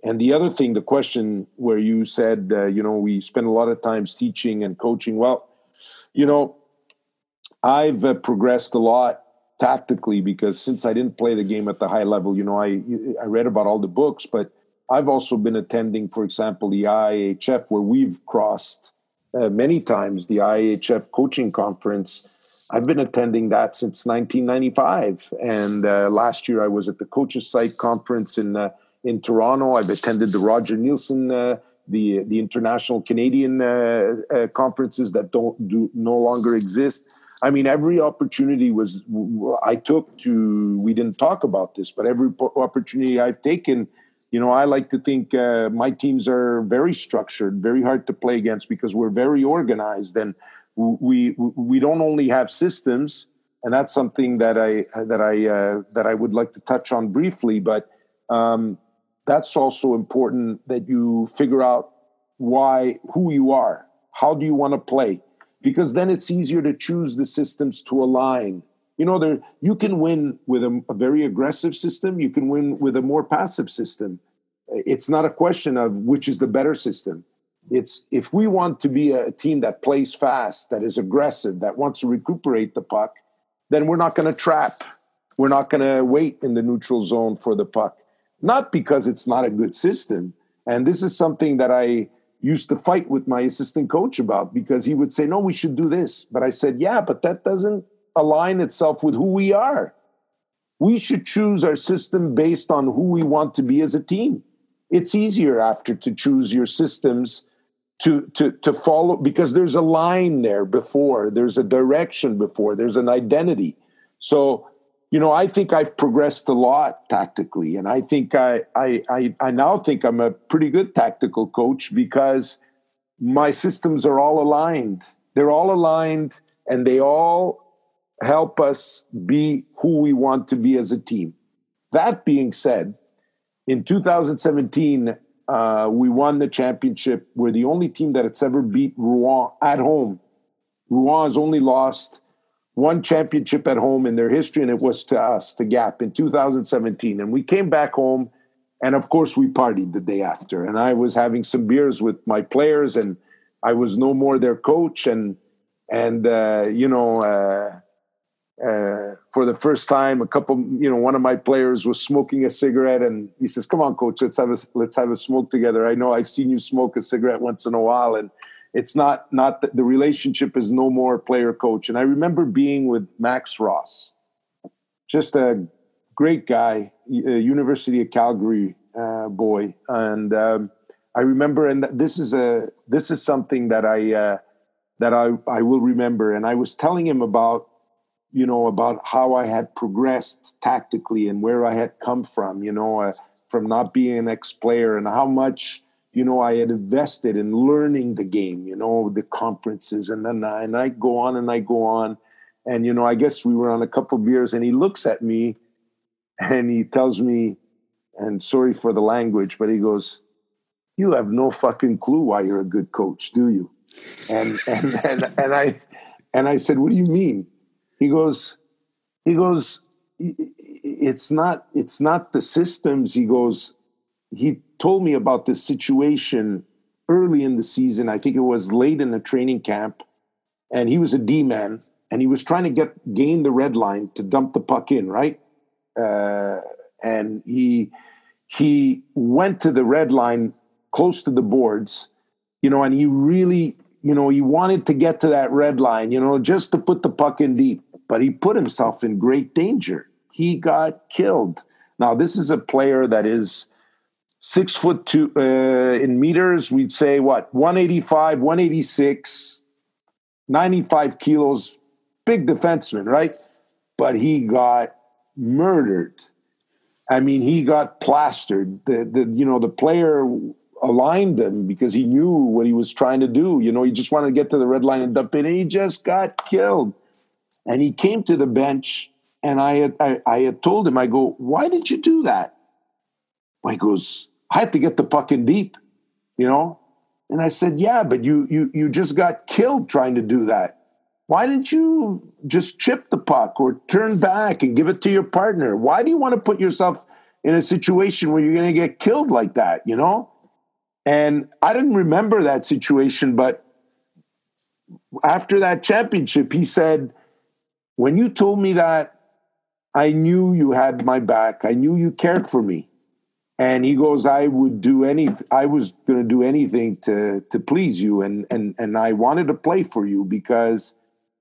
And the other thing, the question where you said, uh, you know, we spend a lot of times teaching and coaching. Well, you know, I've uh, progressed a lot tactically because since I didn't play the game at the high level, you know, I I read about all the books, but I've also been attending, for example, the IIHF where we've crossed uh, many times the IIHF coaching conference. I've been attending that since 1995, and uh, last year I was at the Coaches Site conference in uh, in Toronto. I've attended the Roger Neilson, uh, the the international Canadian uh, uh, conferences that don't do no longer exist. I mean, every opportunity was I took to. We didn't talk about this, but every opportunity I've taken, you know, I like to think uh, my teams are very structured, very hard to play against because we're very organized, and we we don't only have systems, and that's something that I that I uh, that I would like to touch on briefly, but. Um, that's also important that you figure out why who you are. How do you want to play? Because then it's easier to choose the systems to align. You know there you can win with a, a very aggressive system. You can win with a more passive system. It's not a question of which is the better system. It's if we want to be a team that plays fast that is aggressive that wants to recuperate the puck then we're not going to trap. We're not going to wait in the neutral zone for the puck not because it's not a good system. And this is something that I used to fight with my assistant coach about because he would say, No, we should do this. But I said, Yeah, but that doesn't align itself with who we are. We should choose our system based on who we want to be as a team. It's easier after to choose your systems to, to, to follow because there's a line there before, there's a direction before, there's an identity. So you know, I think I've progressed a lot tactically, and I think I, I, I, I, now think I'm a pretty good tactical coach because my systems are all aligned. They're all aligned, and they all help us be who we want to be as a team. That being said, in 2017, uh, we won the championship. We're the only team that has ever beat Rouen at home. Rouen has only lost one championship at home in their history, and it was to us, the Gap, in 2017. And we came back home, and of course, we partied the day after. And I was having some beers with my players, and I was no more their coach. And and uh, you know, uh, uh, for the first time, a couple, you know, one of my players was smoking a cigarette, and he says, "Come on, coach, let's have a let's have a smoke together." I know I've seen you smoke a cigarette once in a while, and it's not not the, the relationship is no more player coach. And I remember being with Max Ross, just a great guy, University of Calgary uh, boy, and um, I remember, and this is a this is something that I uh, that I I will remember. And I was telling him about you know about how I had progressed tactically and where I had come from, you know, uh, from not being an ex player and how much you know, I had invested in learning the game, you know, the conferences, and then and I go on and I go on, and you know, I guess we were on a couple beers, and he looks at me, and he tells me, and sorry for the language, but he goes, "You have no fucking clue why you're a good coach, do you?" And and and, and I and I said, "What do you mean?" He goes, he goes, "It's not it's not the systems." He goes, he told me about this situation early in the season. I think it was late in the training camp, and he was a D man, and he was trying to get gain the red line to dump the puck in, right? Uh, and he he went to the red line close to the boards, you know, and he really, you know, he wanted to get to that red line, you know, just to put the puck in deep, but he put himself in great danger. He got killed. Now, this is a player that is six foot two uh, in meters, we'd say what 185, 186, 95 kilos, big defenseman, right? But he got murdered. I mean, he got plastered. The, the you know the player aligned him because he knew what he was trying to do. You know, he just wanted to get to the red line and dump it, and he just got killed. And he came to the bench, and I had I, I had told him, I go, why did you do that? He goes, I had to get the puck in deep, you know? And I said, Yeah, but you you you just got killed trying to do that. Why didn't you just chip the puck or turn back and give it to your partner? Why do you want to put yourself in a situation where you're going to get killed like that, you know? And I didn't remember that situation, but after that championship, he said, When you told me that, I knew you had my back. I knew you cared for me. And he goes, I would do any, I was going to do anything to, to please you. And, and, and I wanted to play for you because,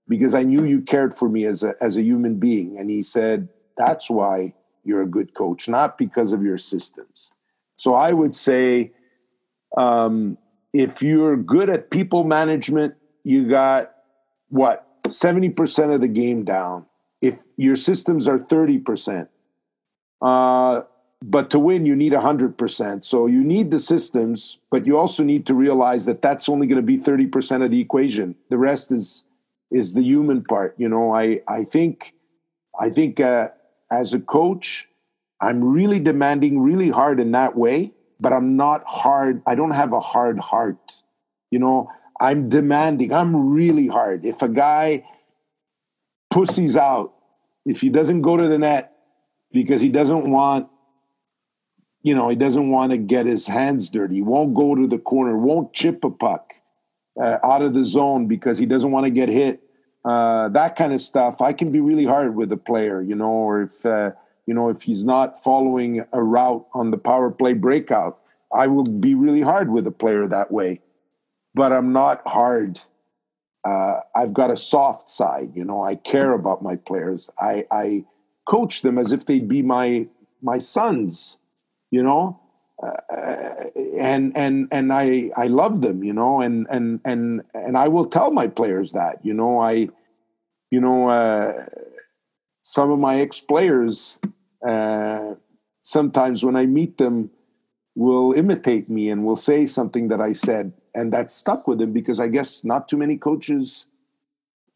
because I knew you cared for me as a, as a human being. And he said, that's why you're a good coach, not because of your systems. So I would say, um, if you're good at people management, you got what 70% of the game down. If your systems are 30%, uh, but to win, you need 100%. So you need the systems, but you also need to realize that that's only going to be 30% of the equation. The rest is is the human part. You know, I I think I think uh, as a coach, I'm really demanding really hard in that way, but I'm not hard. I don't have a hard heart. You know, I'm demanding. I'm really hard. If a guy pussies out, if he doesn't go to the net because he doesn't want you know, he doesn't want to get his hands dirty. He won't go to the corner, won't chip a puck uh, out of the zone because he doesn't want to get hit. Uh, that kind of stuff. I can be really hard with a player, you know, or if, uh, you know, if he's not following a route on the power play breakout, I will be really hard with a player that way. But I'm not hard. Uh, I've got a soft side, you know. I care about my players. I, I coach them as if they'd be my my sons you know? Uh, and and and I I love them, you know, and and and and I will tell my players that, you know, I, you know, uh, some of my ex players, uh, sometimes when I meet them, will imitate me and will say something that I said, and that stuck with them because I guess not too many coaches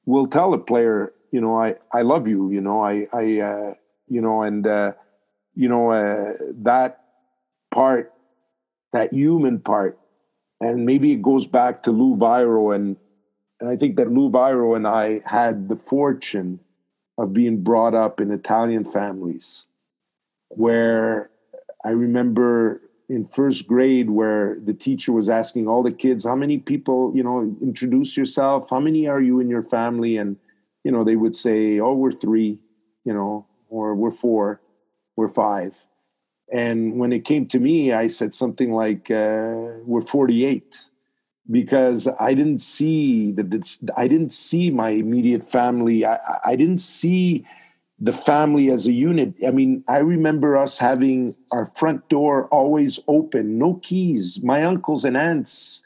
will tell a player, you know, I I love you, you know, I I uh, you know, and uh, you know uh, that part, that human part. And maybe it goes back to Lou Vairo. And, and I think that Lou Vairo and I had the fortune of being brought up in Italian families where I remember in first grade where the teacher was asking all the kids, how many people, you know, introduce yourself, how many are you in your family? And, you know, they would say, oh, we're three, you know, or we're four, we're five. And when it came to me, I said something like, uh, "We're 48," because I didn't see that. I didn't see my immediate family. I, I didn't see the family as a unit. I mean, I remember us having our front door always open, no keys. My uncles and aunts,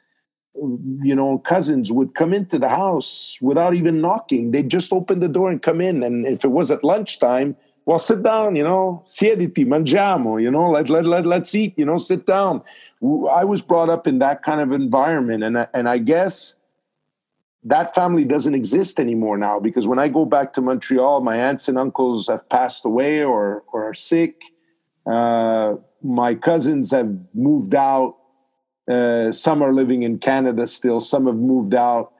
you know, cousins would come into the house without even knocking. They'd just open the door and come in. And if it was at lunchtime, well, sit down, you know, siediti, mangiamo, you know, let, let, let, let's eat, you know, sit down. I was brought up in that kind of environment. And, and I guess that family doesn't exist anymore now because when I go back to Montreal, my aunts and uncles have passed away or, or are sick. Uh, my cousins have moved out. Uh, some are living in Canada still, some have moved out.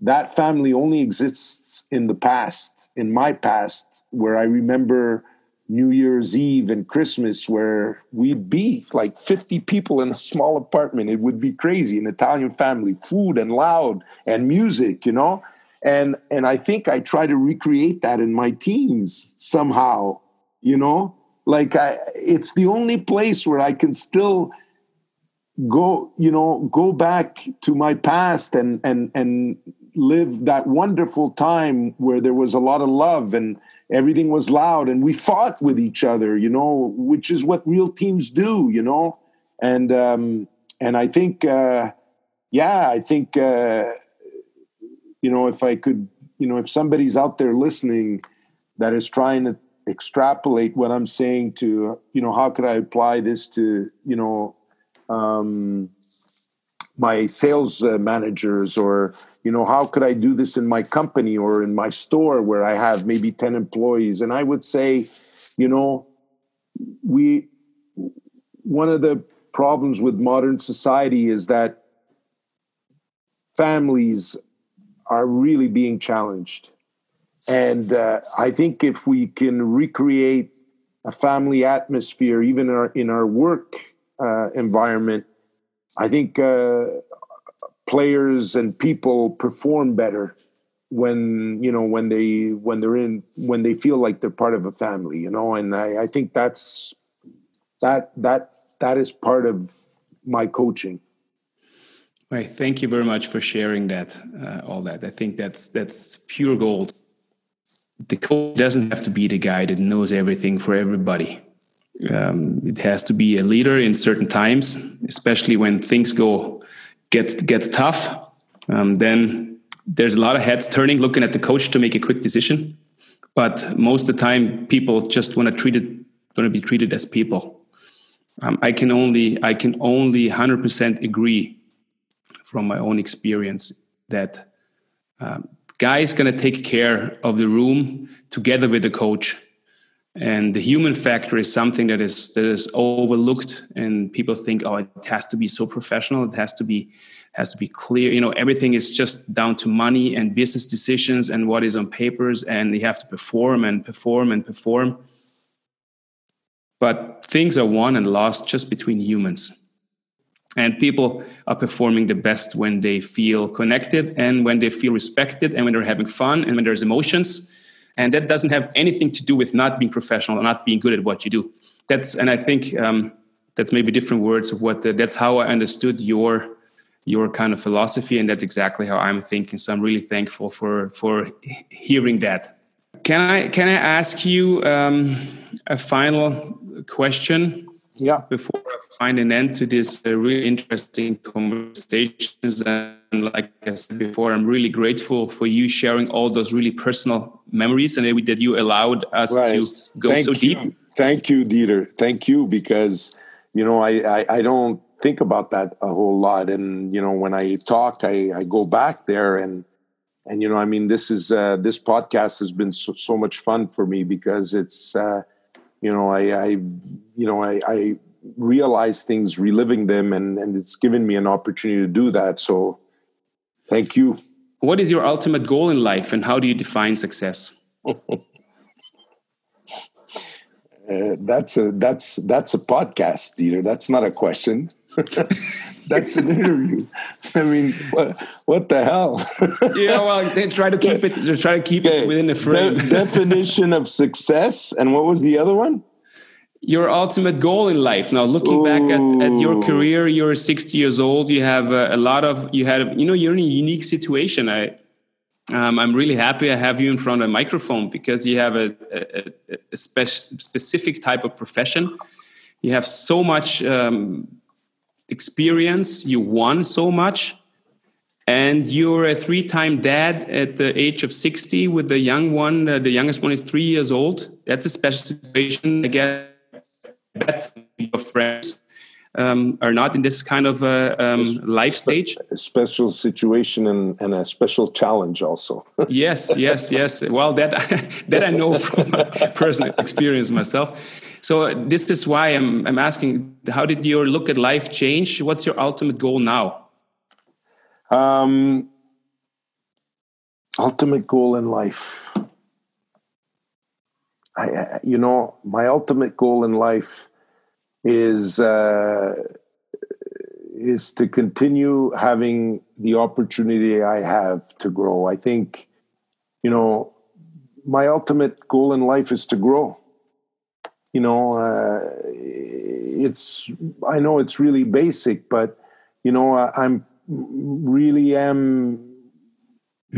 That family only exists in the past, in my past where I remember New Year's Eve and Christmas where we'd be like 50 people in a small apartment. It would be crazy, an Italian family, food and loud and music, you know? And and I think I try to recreate that in my teams somehow, you know? Like I it's the only place where I can still go, you know, go back to my past and and and live that wonderful time where there was a lot of love and everything was loud and we fought with each other you know which is what real teams do you know? And um and i think uh yeah i think uh you know if i could you know if somebody's out there listening that is trying to extrapolate what i'm saying to you know how could i apply this to you know um my sales uh, managers or you know how could i do this in my company or in my store where i have maybe 10 employees? And i would say you know we one of the problems with modern society is that families are really being challenged. And uh, i think if we can recreate a family atmosphere, even in our, in our work uh, environment, I think uh, players and people perform better when you know when they when they're in when they feel like they're part of a family. You know, and I, I think that's that that that is part of my coaching. Right. Thank you very much for sharing that. Uh, all that. I think that's that's pure gold the coach doesn't have to be the guy that knows everything for everybody. Um, it has to be a leader in certain times, especially when things go get get tough. Um, then there's a lot of heads turning, looking at the coach to make a quick decision. But most of the time, people just want to treat it, want to be treated as people. Um, I can only I can only 100% agree from my own experience that um, going to take care of the room together with the coach and the human factor is something that is that is overlooked and people think oh it has to be so professional. It has to be has to be clear. You know everything is just down to money and business decisions and what is on papers and you have to perform and perform and perform. But things are won and lost just between humans. And people are performing the best when they feel connected and when they feel respected and when they're having fun and when there's emotions. And that doesn't have anything to do with not being professional or not being good at what you do. That's and I think um, that's maybe different words of what the, that's how I understood your your kind of philosophy, and that's exactly how I'm thinking. So I'm really thankful for for hearing that. Can I can I ask you um, a final question? yeah before I find an end to this uh, really interesting conversations and like I said before I'm really grateful for you sharing all those really personal memories and that you allowed us right. to go Thank so you. deep Thank you Dieter Thank you because you know I, I, I don't think about that a whole lot and you know when I talk I, I go back there and and you know I mean this is uh, this podcast has been so, so much fun for me because it's uh, you know, I, I you know, I, I realize things, reliving them, and and it's given me an opportunity to do that. So, thank you. What is your ultimate goal in life, and how do you define success? uh, that's a that's that's a podcast, Dieter. That's not a question. That's an interview. I mean, what, what the hell? yeah, well, they try to keep it. They try to keep okay. it within the frame. De- definition of success, and what was the other one? Your ultimate goal in life. Now, looking Ooh. back at, at your career, you're 60 years old. You have a, a lot of. You had. You know, you're in a unique situation. I. Um, I'm really happy I have you in front of a microphone because you have a, a, a spe- specific type of profession. You have so much um, experience, you won so much, and you're a three time dad at the age of 60 with the young one, uh, the youngest one is three years old. That's a special situation. I guess bet your friends um, are not in this kind of uh, um, life stage. A special situation and, and a special challenge also. yes, yes, yes. Well, that that I know from personal experience myself. So this is why I'm, I'm asking, how did your look at life change? What's your ultimate goal now? Um, ultimate goal in life. I, you know, my ultimate goal in life is uh, is to continue having the opportunity I have to grow. I think, you know, my ultimate goal in life is to grow you know uh, it's i know it's really basic but you know I, i'm really am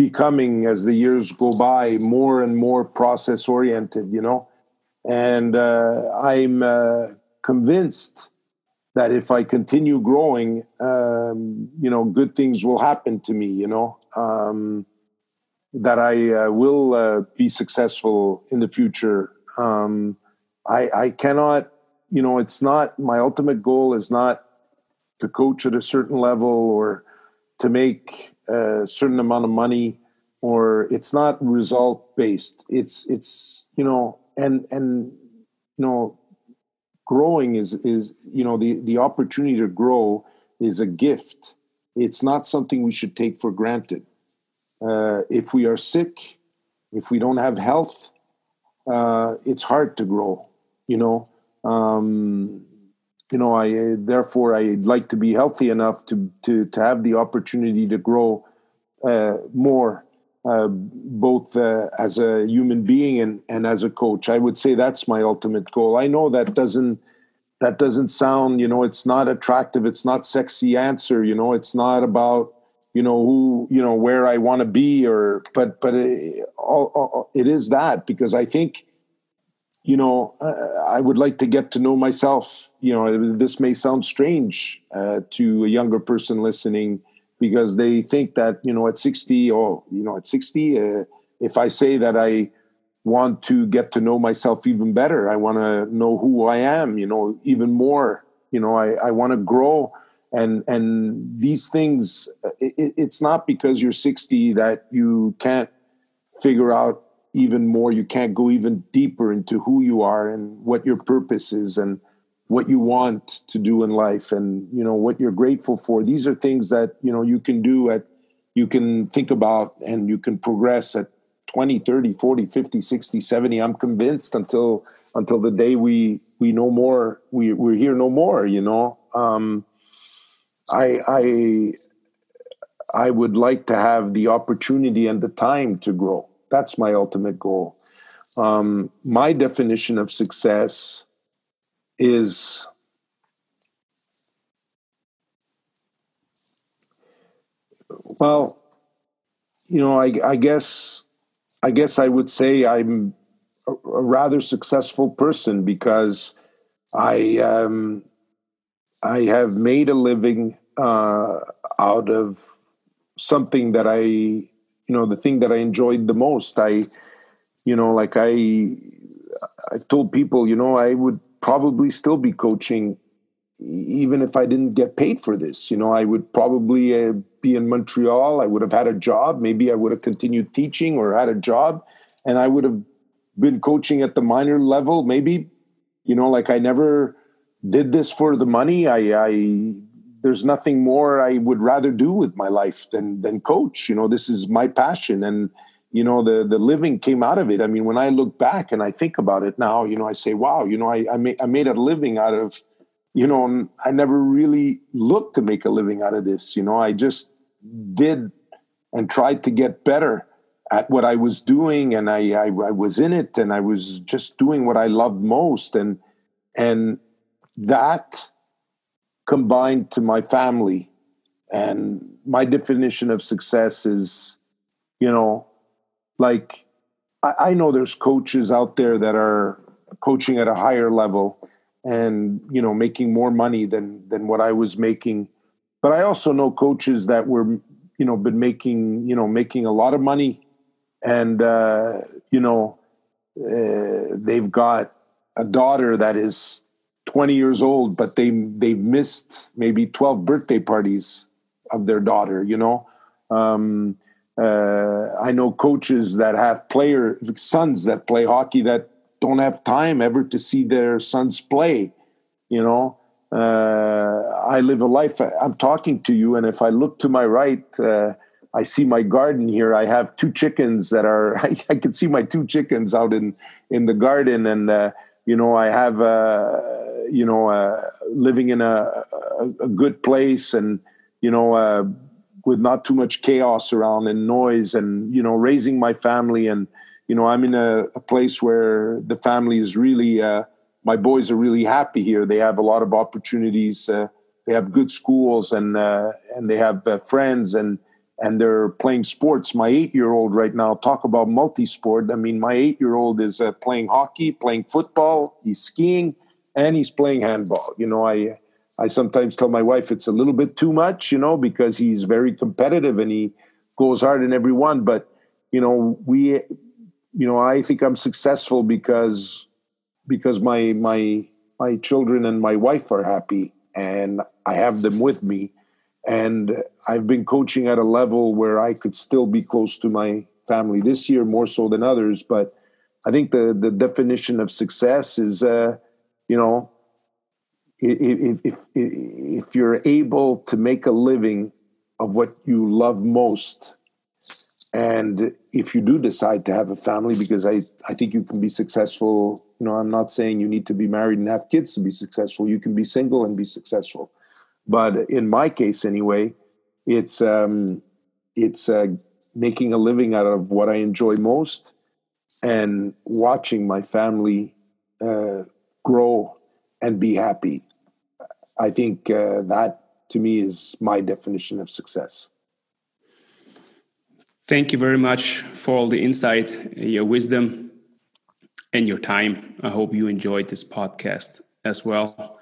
becoming as the years go by more and more process oriented you know? And uh, i'm uh, convinced that if i continue growing um, you know good things will happen to me you know? Um, that i uh, will uh, be successful in the future. Um, I, I cannot, you know, it's not my ultimate goal is not to coach at a certain level or to make a certain amount of money or it's not result based. It's it's you know and and you know growing is is you know the the opportunity to grow is a gift. It's not something we should take for granted. Uh, if we are sick, if we don't have health, uh, it's hard to grow You know, um, you know, I therefore I'd like to be healthy enough to to to have the opportunity to grow uh, more, uh, both uh, as a human being and and as a coach. I would say that's my ultimate goal. I know that doesn't that doesn't sound, you know, it's not attractive. It's not sexy answer. You know, it's not about you know who you know where I want to be or but but it, all, all, it is that because I think you know, uh, I would like to get to know myself. You know, this may sound strange uh, to a younger person listening because they think that, you know, at 60 or, you know, at 60, uh, if I say that I want to get to know myself even better, I want to know who I am, you know, even more, you know, I, I want to grow. And, and these things, uh, it, it's not because you're 60 that you can't figure out even more. You can't go even deeper into who you are and what your purpose is and what you want to do in life and you know what you're grateful for. These are things that you know you can do at you can think about and you can progress at 20 30 40 50 60 70 i'm convinced until until the day we we know more we we're here no more you know? Um i i i would like to have the opportunity and the time to grow that's my ultimate goal. Um, my definition of success is well, you know, I, I guess I guess I would say I'm a, a rather successful person because I um, I have made a living uh, out of something that I you know the thing that i enjoyed the most. I you know like i i've told people you know i would probably still be coaching even if i didn't get paid for this. You know i would probably uh, be in montreal. I would have had a job. Maybe i would have continued teaching or had a job and i would have been coaching at the minor level. Maybe you know like i never did this for the money. I i there's nothing more I would rather do with my life than than coach. You know, this is my passion, and you know the the living came out of it. I mean, when I look back and I think about it now, you know, I say, wow, you know, I I made I made a living out of, you know, I never really looked to make a living out of this. You know, I just did and tried to get better at what I was doing, and I I, I was in it, and I was just doing what I loved most, and and that combined to my family. And my definition of success is, you know, like I, I know there's coaches out there that are coaching at a higher level and you know making more money than than what I was making. But I also know coaches that were you know been making you know making a lot of money, and uh, you know uh, they've got a daughter that is 20 years old, but they they've missed maybe 12 birthday parties of their daughter. You know, um, uh, I know coaches that have player sons that play hockey that don't have time ever to see their sons play. You know, uh, I live a life. I'm talking to you, and if I look to my right. Uh, I see my garden here. I have two chickens that are. I, I, can see my two chickens out in in the garden, and uh, you know I have uh, you know, uh, living in a, a, a, good place and, you know, uh, with not too much chaos around and noise and, you know, raising my family. And, you know, I'm in a, a place where the family is really, uh, my boys are really happy here. They have a lot of opportunities. Uh, they have good schools and, and they have friends and, and they're playing sports. My eight year old right now, talk about multi sport. I mean, my eight year old is uh, playing hockey, playing football, he's skiing and he's playing handball. You know, I I sometimes tell my wife it's a little bit too much, you know, because he's very competitive and he goes hard in every one. But you know, we, you know, I think I'm successful because because my my my children and my wife are happy and I have them with me. And I've been coaching at a level where I could still be close to my family this year more so than others. But I think the the definition of success is uh, you know, if, if, if you're able to make a living of what you love most, and if you do decide to have a family, because I, I think you can be successful, you know, I'm not saying you need to be married and have kids to be successful. You can be single and be successful. But in my case, anyway, it's um, it's uh, making a living out of what I enjoy most and watching my family uh, grow and be happy. I think uh, that to me is my definition of success. Thank you very much for all the insight, your wisdom, and your time. I hope you enjoyed this podcast as well.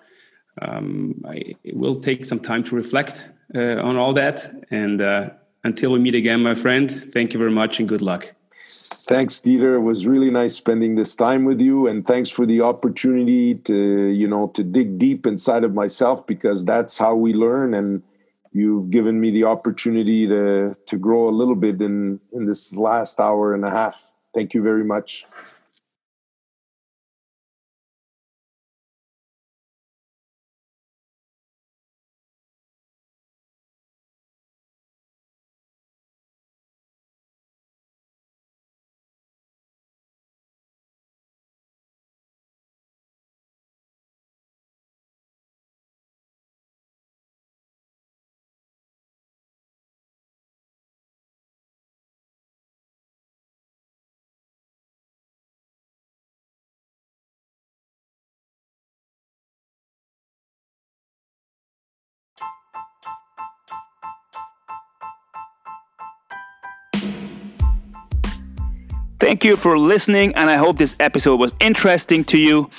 Um, I will take some time to reflect uh, on all that. And uh, until we meet again, my friend, thank you very much and good luck. Thanks, Dieter. It was really nice spending this time with you, and thanks for the opportunity to, you know, to dig deep inside of myself because that's how we learn and you've given me the opportunity to to grow a little bit in in this last hour and a half. Thank you very much. Thank you for listening, and I hope this episode was interesting to you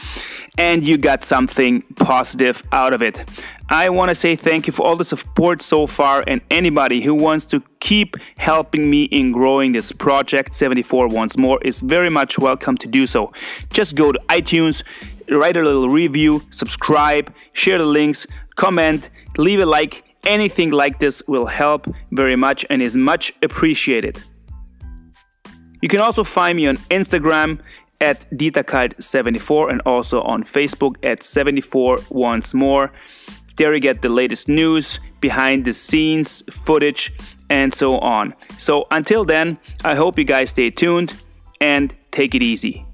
and you got something positive out of it. I want to say thank you for all the support so far, and anybody who wants to keep helping me in growing this project 74 once more is very much welcome to do so. Just go to iTunes, write a little review, subscribe, share the links, comment, leave a like. Anything like this will help very much and is much appreciated. You can also find me on Instagram at DieterKalt74 and also on Facebook at 74 once more. There you get the latest news, behind the scenes, footage, and so on. So until then, I hope you guys stay tuned and take it easy.